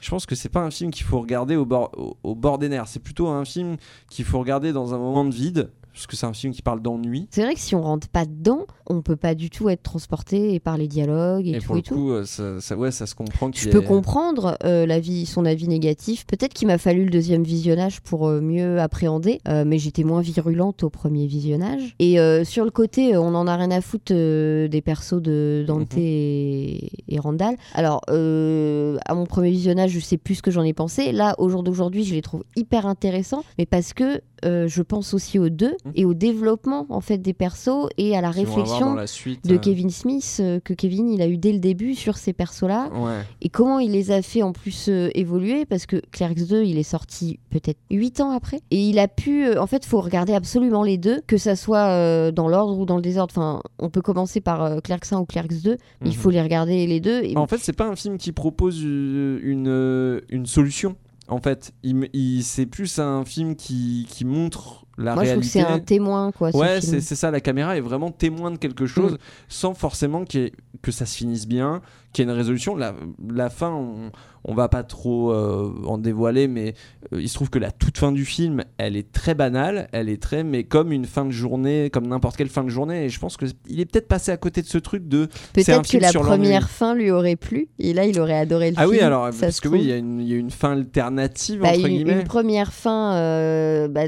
Je pense que c'est pas un film qu'il faut regarder au bord des nerfs. C'est plutôt un film qu'il faut regarder dans un moment de vide, parce que c'est un film qui parle d'ennui. c'est vrai que si on rentre pas dedans, on peut pas du tout être transporté par les dialogues et, Et tout pour et le tout. coup, euh, ça, ça- ouais, ça se comprend Je peux est- comprendre euh, l'avis- son avis négatif. Peut-être qu'il m'a fallu le deuxième visionnage pour euh, mieux appréhender, euh, mais j'étais moins virulente au premier visionnage. Et sur le côté, on en a rien à foutre des persos de Dante Mhm. et, et Randall. Alors, à mon premier visionnage, je sais plus ce que j'en ai pensé. Là, au jour d'aujourd'hui, je les trouve hyper intéressants, mais parce que euh, je pense aussi aux deux et au développement en fait des persos et à la Qui réflexion dans la suite, de euh, Kevin Smith euh, que Kevin il a eu dès le début sur ces persos-là Ouais. et comment il les a fait en plus évoluer? Parce que Clerks 2 il est sorti peut-être 8 ans après et il a pu en fait faut regarder absolument les deux que ça soit dans l'ordre ou dans le désordre enfin on peut commencer par Clerks 1 ou Clerks 2 mais il Mhm. faut les regarder les deux et En fait, c'est pas un film qui propose une, une solution. En fait, il, me- il- c'est plus un film qui, qui montre la moi je trouve que c'est un témoin quoi Ouais, c'est ça, la caméra est vraiment témoin de quelque chose Mm. sans forcément ait- que ça se finisse bien, qu'il y ait une résolution. La, la fin, on, on va pas trop euh, en dévoiler, mais euh, il se trouve que la toute fin du film, elle est très banale, elle est très, mais comme une fin de journée, comme n'importe quelle fin de journée. Et je pense qu'il est peut-être passé à côté de ce truc de. Peut-être que la première fin lui aurait plu et là il aurait adoré le Ah film. oui, alors, ça parce que oui, il y, a une- il y a une fin alternative, Bah, entre une, guillemets. une première fin euh, bah,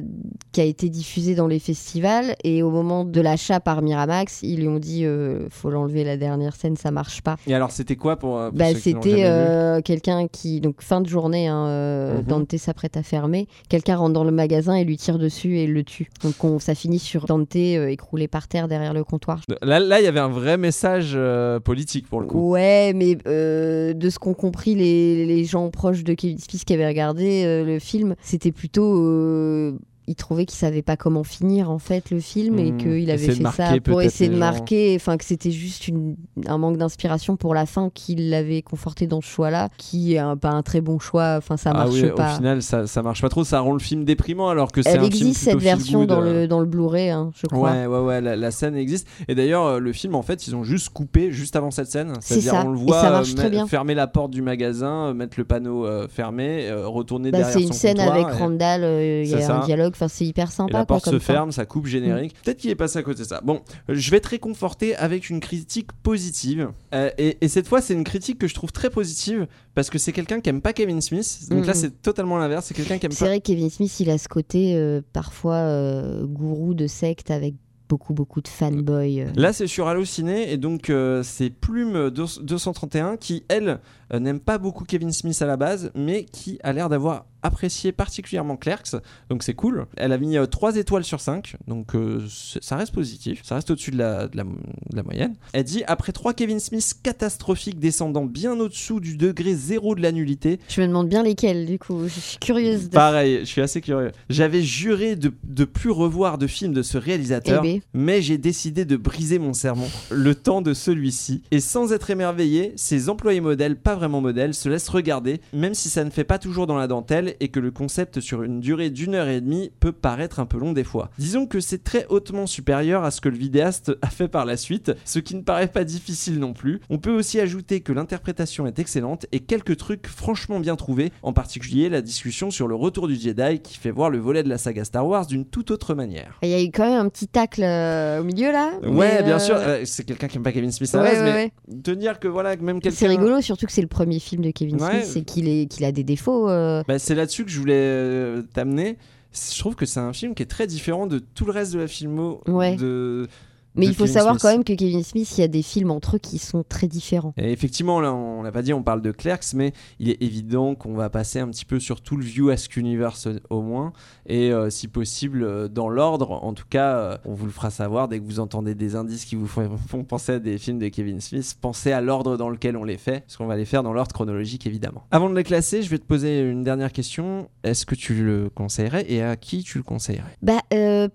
qui a été diffusée dans les festivals et au moment de l'achat par Miramax, ils lui ont dit faut l'enlever la dernière scène, ça marche pas. Et alors, c'était quoi pour. pour Bah, c'était euh, quelqu'un qui donc fin de journée, hein, euh, Mhm. Dante s'apprête à fermer. Quelqu'un rentre dans le magasin et lui tire dessus et le tue. Donc on, ça finit sur Dante euh, écroulé par terre derrière le comptoir. Là, là, il y avait un vrai message politique pour le coup. Ouais, mais de ce qu'ont compris les, les gens proches de Kevin Smith qui avaient regardé le film, c'était plutôt. Il trouvait qu'il savait pas comment finir en fait le film et Hmm, qu'il avait fait ça pour essayer de marquer, enfin que c'était juste une- un manque d'inspiration pour la fin qui l'avait conforté dans ce choix-là, qui est un- pas un très bon choix, enfin ça ah marche oui, pas. Au final, ça, ça marche pas trop. Ça rend le film déprimant alors que c'est Elle un film existe cette version dans euh. le, dans le Blu-ray, hein, je crois. Ouais, ouais, ouais, la, la scène existe. Et d'ailleurs, euh, le film, en fait, ils ont juste coupé juste avant cette scène. C'est C'est-à-dire, on le voit ça euh, fermer la porte du magasin, euh, mettre le panneau euh, fermé, retourner Bah, derrière c'est une son scène comptoir avec et- Randall, il y a un ça. Enfin c'est hyper Et sympa. la quoi, porte comme se ferme, ça coupe générique. Peut-être qu'il est passé à côté de ça. Bon, euh, je vais te réconforter avec une critique positive. Euh, et, et cette fois, c'est une critique que je trouve très positive parce que c'est quelqu'un qui aime pas Kevin Smith. Donc là, Mhm. c'est totalement l'inverse. C'est quelqu'un qui aime C'est pas. vrai que Kevin Smith, il a ce côté euh, parfois euh, gourou de secte avec beaucoup, beaucoup de fanboys. Là, c'est sur Allociné et donc euh, c'est Plume 2- 231 qui, elle, euh, n'aime pas beaucoup Kevin Smith à la base, mais qui a l'air d'avoir apprécié particulièrement Clerks. Donc c'est cool. Elle a mis euh, 3 étoiles sur 5, donc euh, ça reste positif. Ça reste au-dessus de la, de, la, de la moyenne. Elle dit Après 3 Kevin Smith catastrophiques descendant bien au-dessous du degré zéro de la nullité, Je me demande bien lesquels, du coup. Je suis curieuse de. Pareil, je suis assez curieux. J'avais juré de, de plus revoir de films de ce réalisateur, Eh ben. mais j'ai décidé de briser mon sermon le temps de celui-ci. Et sans être émerveillé, ces employés modèles, pas vraiment modèles, se laissent regarder, même si ça ne fait pas toujours dans la dentelle et que le concept sur une durée d'une heure et demie peut paraître un peu long des fois. Disons que c'est très hautement supérieur à ce que le vidéaste a fait par la suite, ce qui ne paraît pas difficile non plus. On peut aussi ajouter que l'interprétation est excellente et quelques trucs franchement bien trouvés, en particulier la discussion sur le retour du Jedi qui fait voir le volet de la saga Star Wars d'une toute autre manière. Il y a eu quand même un petit tacle euh, au milieu là. Ouais, bien euh, sûr, euh, c'est quelqu'un qui aime pas Kevin Smith à la Ouais, base, ouais, mais te dire que voilà, même quelqu'un. C'est rigolo, surtout que c'est le premier film de Kevin. Smith et qu'il qu'il a des défauts. euh. Bah, c'est là-dessus que je voulais euh, t'amener. Je trouve que c'est un film qui est très différent de tout le reste de la filmo. Ouais. De, Mais il faut Kevin savoir Smith. quand même que Kevin Smith, il y a des films entre eux qui sont très différents. Et effectivement, là, on l'a pas dit, on parle de Clerks, mais il est évident qu'on va passer un petit peu sur tout le View Ask Universe au moins, et euh, si possible euh, dans l'ordre. En tout cas, euh, on vous le fera savoir dès que vous entendez des indices qui vous font, font penser à des films de Kevin Smith. Pensez à l'ordre dans lequel on les fait, parce qu'on va les faire dans l'ordre chronologique évidemment. Avant de les classer, je vais te poser une dernière question. Est-ce que tu le conseillerais et à qui tu le conseillerais? Bah,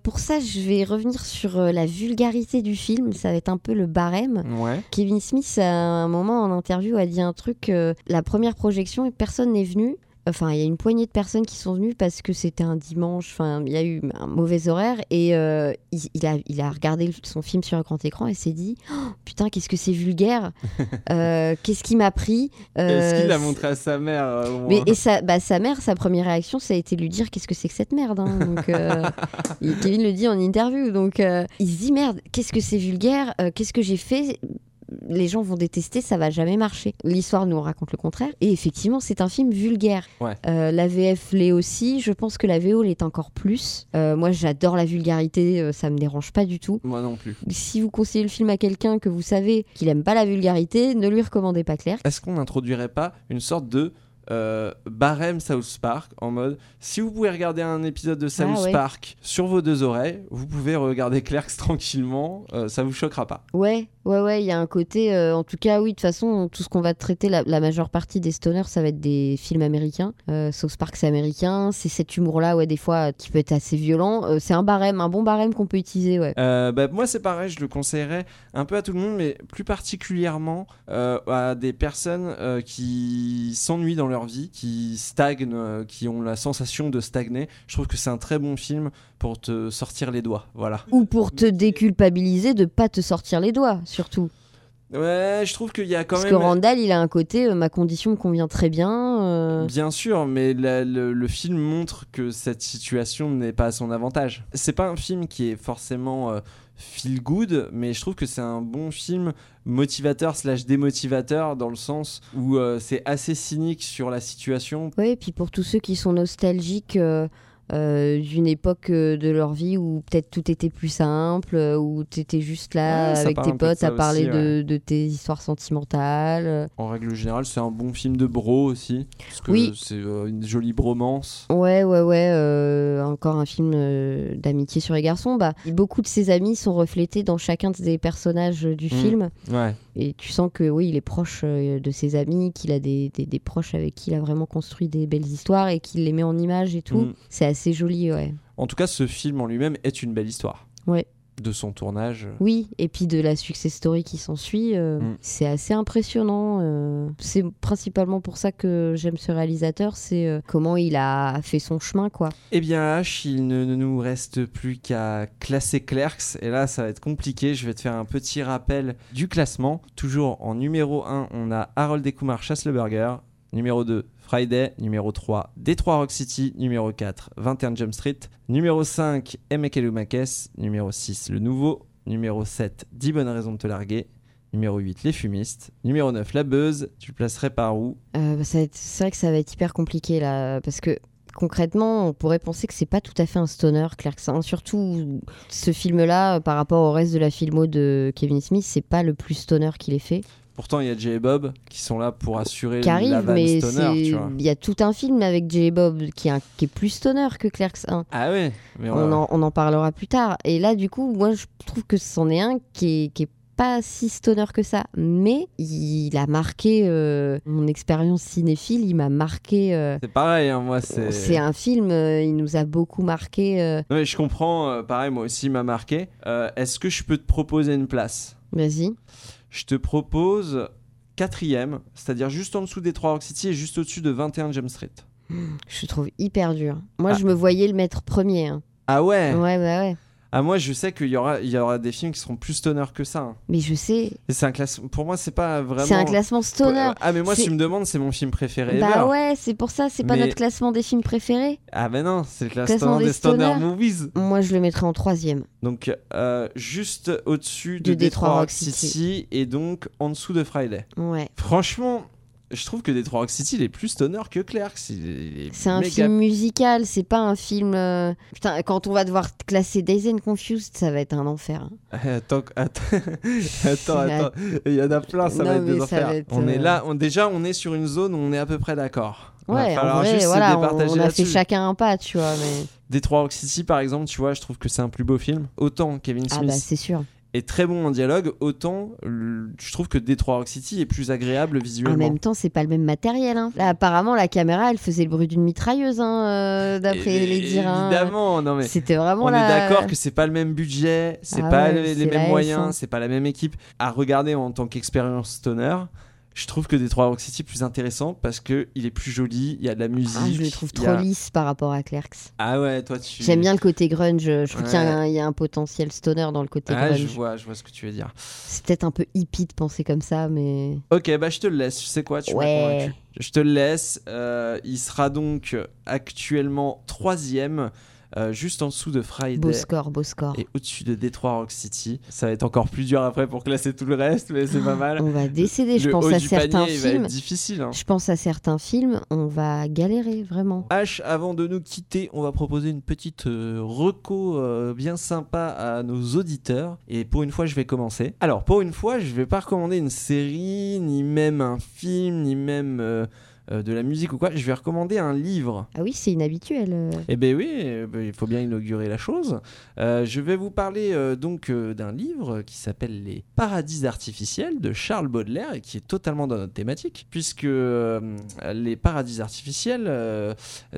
pour ça, je vais revenir sur la vulgarité du film. Ça va être un peu le barème. Ouais. Kevin Smith, à un moment en interview, a dit un truc euh, la première projection, et personne n'est venu. Enfin, il y a une poignée de personnes qui sont venues parce que c'était un dimanche. Enfin, il y a eu un mauvais horaire et euh, il, il a, il a regardé son film sur un grand écran et s'est dit Oh, Putain, qu'est-ce que c'est vulgaire Euh, Qu'est-ce qui m'a pris Est-ce Euh, qu'il l'a montré à sa mère au moins mais et sa, bah, sa mère, sa première réaction, ça a été de lui dire qu'est-ce que c'est que cette merde. hein. Donc, et Kevin le dit en interview. Donc il se dit merde, qu'est-ce que c'est vulgaire Qu'est-ce que j'ai fait les gens vont détester, ça va jamais marcher. L'histoire nous raconte le contraire. Et effectivement, c'est un film vulgaire. Ouais. Euh, la VF l'est aussi. Je pense que la VO l'est encore plus. Euh, moi, j'adore la vulgarité. euh, ça me dérange pas du tout. Moi non plus. Si vous conseillez le film à quelqu'un que vous savez qu'il aime pas la vulgarité, ne lui recommandez pas Claire. Est-ce qu'on n'introduirait pas une sorte de euh, barème South Park en mode si vous pouvez regarder un épisode de South Ah ouais. Park sur vos deux oreilles, vous pouvez regarder Clerks tranquillement, euh, ça vous choquera pas. Ouais, ouais, ouais, il y a un côté. euh, en tout cas, oui, de toute façon, tout ce qu'on va traiter, la, majeure partie des stoners, ça va être des films américains. Euh, South Park, c'est américain. C'est cet humour-là, ouais, des fois, qui peut être assez violent. Euh, c'est un barème, un bon barème qu'on peut utiliser, ouais. Euh, bah, moi, c'est pareil, je le conseillerais un peu à tout le monde, mais plus particulièrement à des personnes qui s'ennuient dans leur vie, qui stagnent, qui ont la sensation de stagner. Je trouve que c'est un très bon film pour te sortir les doigts. Voilà. Ou pour te déculpabiliser de pas te sortir les doigts, surtout. Ouais, je trouve qu'il y a quand Parce même. que Randall, il a un côté, euh, ma condition me convient très bien. euh, Bien sûr, mais la- le, le film montre que cette situation n'est pas à son avantage. C'est pas un film qui est forcément euh, feel good, mais je trouve que c'est un bon film motivateur slash démotivateur dans le sens où c'est assez cynique sur la situation. Oui, et puis pour tous ceux qui sont nostalgiques d'une époque euh, de leur vie où peut-être tout était plus simple, euh, où tu étais juste là Ouais, avec tes potes à parler aussi, de, de tes histoires sentimentales. euh. En règle générale, c'est un bon film de bro aussi, parce que Oui. c'est euh, une jolie bromance. Ouais, ouais, ouais. euh, encore un film euh, d'amitié sur les garçons. Bah, beaucoup de ses amis sont reflétés dans chacun des personnages euh, du Mm. film. Ouais. Et tu sens que oui, il est proche euh, de ses amis, qu'il a des, des, des proches avec qui il a vraiment construit des belles histoires et qu'il les met en image et tout. Mm. C'est assez joli, ouais. En tout cas, ce film en lui-même est une belle histoire. Ouais. De son tournage. Oui, et puis de la success story qui s'ensuit, euh, Mm. c'est assez impressionnant. euh. C'est principalement pour ça que j'aime ce réalisateur, c'est euh, comment il a fait son chemin, quoi. Eh bien, H, il ne ne nous reste plus qu'à classer Clerks. Et là, ça va être compliqué. Je vais te faire un petit rappel du classement. Toujours en numéro 1, on a Harold Kumar Chasse le Burger. Numéro 2, Friday. Numéro 3, Détroit Rock City. Numéro 4, 21 Jump Street. Numéro 5, Emekelu Makes. Numéro 6, Le Nouveau. Numéro 7, 10 bonnes raisons de te larguer. Numéro 8, Les Fumistes. Numéro 9, La Buzz. Tu le placerais par où? Euh, bah, c'est vrai que ça va être hyper compliqué là, parce que concrètement, on pourrait penser que c'est pas tout à fait un stoner, Clerks. hein. Surtout ce film-là, par rapport au reste de la filmo de Kevin Smith, c'est pas le plus stoner qu'il ait fait. Pourtant, il y a Jay et Bob qui sont là pour assurer Qui la arrive, vanne mais stoner, il y a tout un film avec Jay Bob qui est, un- qui est plus stoner que Clerks 1. Ah ouais, mais on, en, on en parlera plus tard. Et là, du coup, moi, je trouve que c'en est un qui est, qui est pas si stoner que ça. Mais il a marqué euh, mon expérience cinéphile, il m'a marqué. euh, C'est pareil, hein, moi c'est. c'est un film, euh, il nous a beaucoup marqué. Non, mais je comprends, pareil, moi aussi il m'a marqué. Est-ce que je peux te proposer une place? Vas-y. Je te propose quatrième, c'est-à-dire juste en dessous des 3 Rock City et juste au-dessus de 21 Jump Street. Je trouve hyper dur. Moi, Ah. je me voyais le mettre premier. hein. Ah ouais? Ouais, bah ouais. Ah moi je sais qu'il y aura, il y aura des films qui seront plus stoner que ça. hein. Mais je sais. Et c'est un classement. Pour moi c'est pas vraiment. C'est un classement stoner. Ah mais moi si C'est- tu me demandes c'est mon film préféré. Bah ouais, c'est pour ça, c'est pas Mais- notre classement des films préférés. Ah mais non, c'est le Classement classement des des stoner stoners. movies. Moi, je le mettrais en troisième. Donc euh, juste au-dessus de De Detroit Detroit Rock. City. et donc en dessous de Friday. Ouais. Franchement, je trouve que Detroit Rock City il est plus stoner que Clerks. C'est un méga- film musical, c'est pas un film. euh, Putain, quand on va devoir classer Days and Confused, ça va être un enfer. hein. Attends, attends, attends. Il y en a plein, ça Non, va être des enfers. être, On est euh, là, on, déjà on est sur une zone où on est à peu près d'accord. Ouais, en vrai, juste voilà, on, on a fait chacun un pas, tu vois. Mais... Detroit Rock City par exemple, tu vois, je trouve que c'est un plus beau film. Autant Kevin Ah Smith bah, c'est sûr. Est très bon en dialogue, autant je trouve que Detroit Rock City est plus agréable En visuellement. même temps, c'est pas le même matériel. hein. Là, apparemment, la caméra, elle faisait le bruit d'une mitrailleuse, hein, euh, d'après les dires. hein. Évidemment, non mais C'était vraiment on la- est d'accord que c'est pas le même budget, c'est Ah pas ouais, les, mêmes moyens, c'est pas la même équipe. À regarder en tant qu'expérience stoner, je trouve que Detroit Rock City est plus intéressant parce que il est plus joli, il y a de la musique. Ah, je le trouve trop a- lisse par rapport à Clerks. Ah ouais, toi tu. J'aime bien le côté grunge. Je trouve qu'il y, a un- il y a un potentiel stoner dans le côté Ah, je grunge. vois, je vois ce que tu veux dire. C'est peut-être un peu hippie de penser comme ça, mais. Ok, bah je te le laisse. Tu sais quoi, tu Ouais. convaincu. Je te le laisse. Euh, il sera donc actuellement troisième, euh, juste en dessous de Friday. Beau score, beau score. Et au-dessus de Detroit Rock City. Ça va être encore plus dur après pour classer tout le reste, mais c'est pas mal. On va décéder, je Le pense haut à du certains panier, il va films. être difficile. hein. Je pense à certains films, on va galérer vraiment. H, avant de nous quitter, on va proposer une petite euh, reco euh, bien sympa à nos auditeurs. Et pour une fois, je vais commencer. Alors, pour une fois, je vais pas recommander une série, ni même un film, ni même euh, de la musique ou quoi, je vais recommander un livre. Ah oui, c'est inhabituel. euh. Eh ben oui, eh ben, il faut bien inaugurer la chose. Euh, je vais vous parler euh, donc d'un livre qui s'appelle Les Paradis artificiels de Charles Baudelaire et qui est totalement dans notre thématique, puisque les paradis artificiels,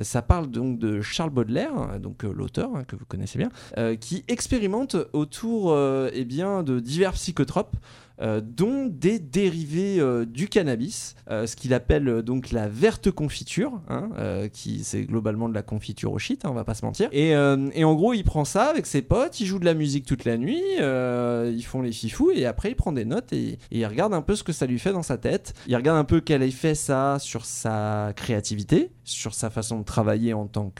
ça parle donc de Charles Baudelaire, donc l'auteur hein, que vous connaissez bien, qui expérimente autour eh bien, de divers psychotropes. Euh, dont des dérivés euh, du cannabis, euh, ce qu'il appelle donc la verte confiture, hein, qui c'est globalement de la confiture au shit, hein, on va pas se mentir. Et, en gros, il prend ça avec ses potes, il joue de la musique toute la nuit, ils font les fifous et après il prend des notes et, il regarde un peu ce que ça lui fait dans sa tête. Il regarde un peu quel effet ça a sur sa créativité, sur sa façon de travailler en tant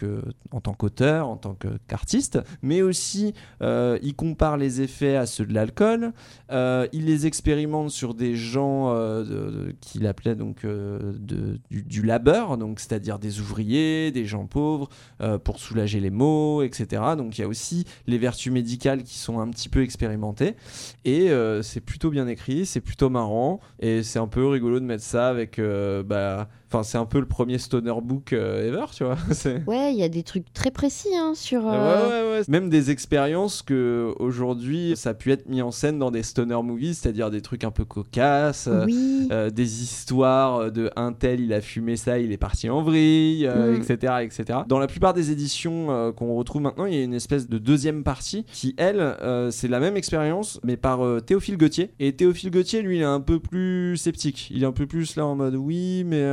en tant qu'auteur, en tant qu'artiste, mais aussi il compare les effets à ceux de l'alcool. Il les expérimente sur des gens euh, qu'il appelait donc euh, du, labeur, donc c'est-à-dire des ouvriers, des gens pauvres, euh, pour soulager les maux, etc. Donc il y a aussi les vertus médicales qui sont un petit peu expérimentées. Et c'est plutôt bien écrit, c'est plutôt marrant, et c'est un peu rigolo de mettre ça avec. bah, Enfin, c'est un peu le premier stoner book euh, ever, tu vois. Ouais, il y a des trucs très précis hein, sur. Ouais, euh, ouais, ouais. Même des expériences que aujourd'hui ça a pu être mis en scène dans des stoner movies, c'est-à-dire des trucs un peu cocasses, euh, Oui. euh, des histoires de un tel il a fumé ça, il est parti en vrille, euh, Mm. etc., etc. Dans la plupart des éditions qu'on retrouve maintenant, il y a une espèce de deuxième partie qui, elle, c'est la même expérience, mais par Théophile Gautier. Et Théophile Gautier, lui, il est un peu plus sceptique. Il est un peu plus là en mode oui, mais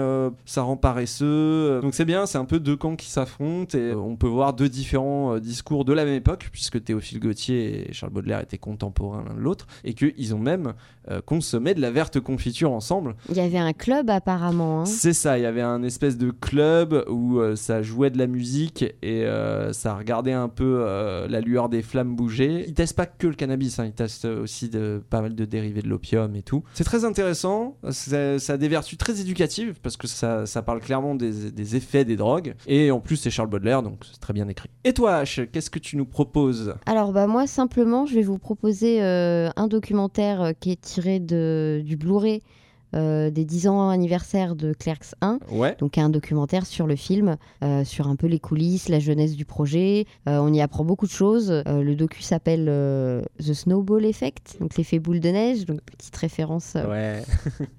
ça rend paresseux. Donc c'est bien, c'est un peu deux camps qui s'affrontent et euh, on peut voir deux différents euh, discours de la même époque, puisque Théophile Gautier et Charles Baudelaire étaient contemporains l'un de l'autre, et qu'ils ont même euh, consommé de la verte confiture ensemble. Il y avait un club apparemment. hein. C'est ça, il y avait un espèce de club où euh, ça jouait de la musique et euh, ça regardait un peu euh, la lueur des flammes bouger. Ils testent pas que le cannabis, hein, ils testent aussi de, pas mal de dérivés de l'opium et tout. C'est très intéressant, ça, ça a des vertus très éducatives parce que ça, ça parle clairement des, effets des drogues et en plus c'est Charles Baudelaire donc c'est très bien écrit. Et toi H, qu'est-ce que tu nous proposes? Alors bah moi simplement je vais vous proposer euh, un documentaire euh, qui est tiré de, du Blu-ray euh, des 10 ans anniversaire de Clerks 1. Ouais. Donc un documentaire sur le film, euh, sur un peu les coulisses, la jeunesse du projet. Euh, on y apprend beaucoup de choses. Le docu s'appelle The Snowball Effect, donc l'effet boule de neige, donc petite référence Ouais.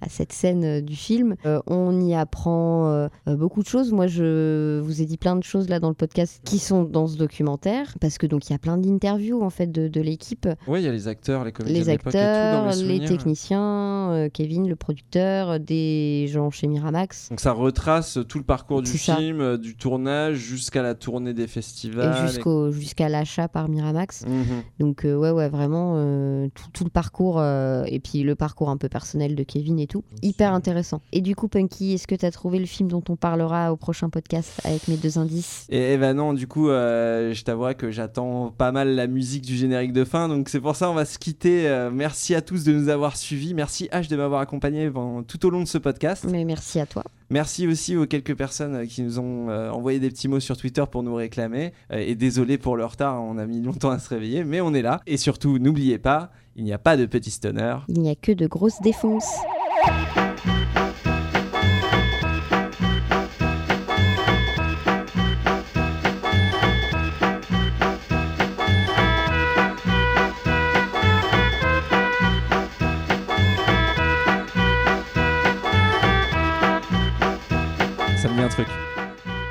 à cette scène du film. On y apprend beaucoup de choses. Moi, je vous ai dit plein de choses là dans le podcast qui sont dans ce documentaire, parce que donc il y a plein d'interviews en fait de, de l'équipe, Ouais, il y a les acteurs, les comédiens les de l'époque et tout, dans acteurs, les souvenirs. techniciens, Kevin, le producteur, des gens chez Miramax. Donc ça retrace tout le parcours du ça. film, euh, du tournage jusqu'à la tournée des festivals. Et jusqu'au, jusqu'à l'achat par Miramax. Mhm. Donc, euh, ouais, ouais, vraiment, euh, tout, tout le parcours, euh, et puis le parcours un peu personnel de Kevin et tout. Hyper intéressant. Et du coup, Punky, est-ce que tu as trouvé le film dont on parlera au prochain podcast avec mes deux indices? Et, et bah non, du coup, euh, je t'avouerai que j'attends pas mal la musique du générique de fin, donc c'est pour ça on va se quitter. Euh, merci à tous de nous avoir suivis, merci H de m'avoir accompagné pendant- tout au long de ce podcast. Mais merci à toi. Merci aussi aux quelques personnes euh, qui nous ont euh, envoyé des petits mots sur Twitter pour nous réclamer. Euh, et désolé pour le retard, on a mis longtemps à se réveiller, mais on est là. Et surtout, n'oubliez pas, il n'y a pas de petits stoners. Il n'y a que de grosses défonces.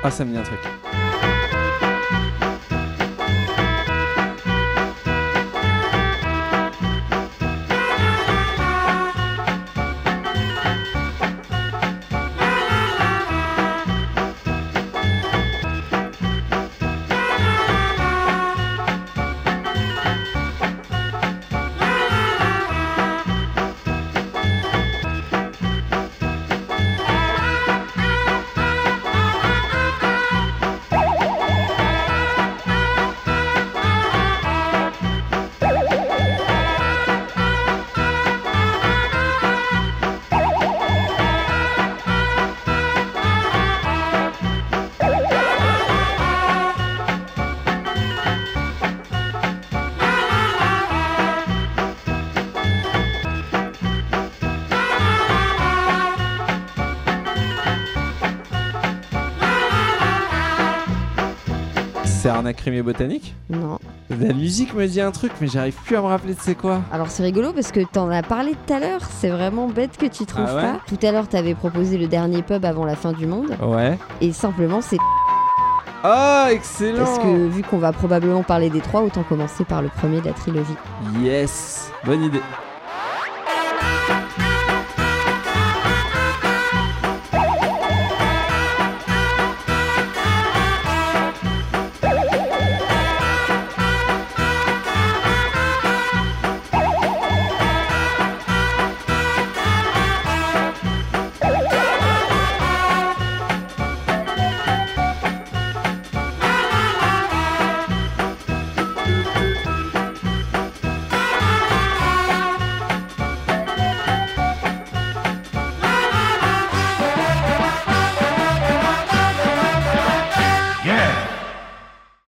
Ah, ça me dit un truc. C'est Arnacrimier Botanique Non. La musique me dit un truc, mais j'arrive plus à me rappeler de c'est quoi. Alors c'est rigolo parce que t'en as parlé tout à l'heure, c'est vraiment bête que tu trouves Ah ouais pas. Tout à l'heure t'avais proposé le dernier pub avant la fin du monde, Ouais. et simplement c'est Oh, excellent parce que vu qu'on va probablement parler des trois, autant commencer par le premier de la trilogie. Yes Bonne idée.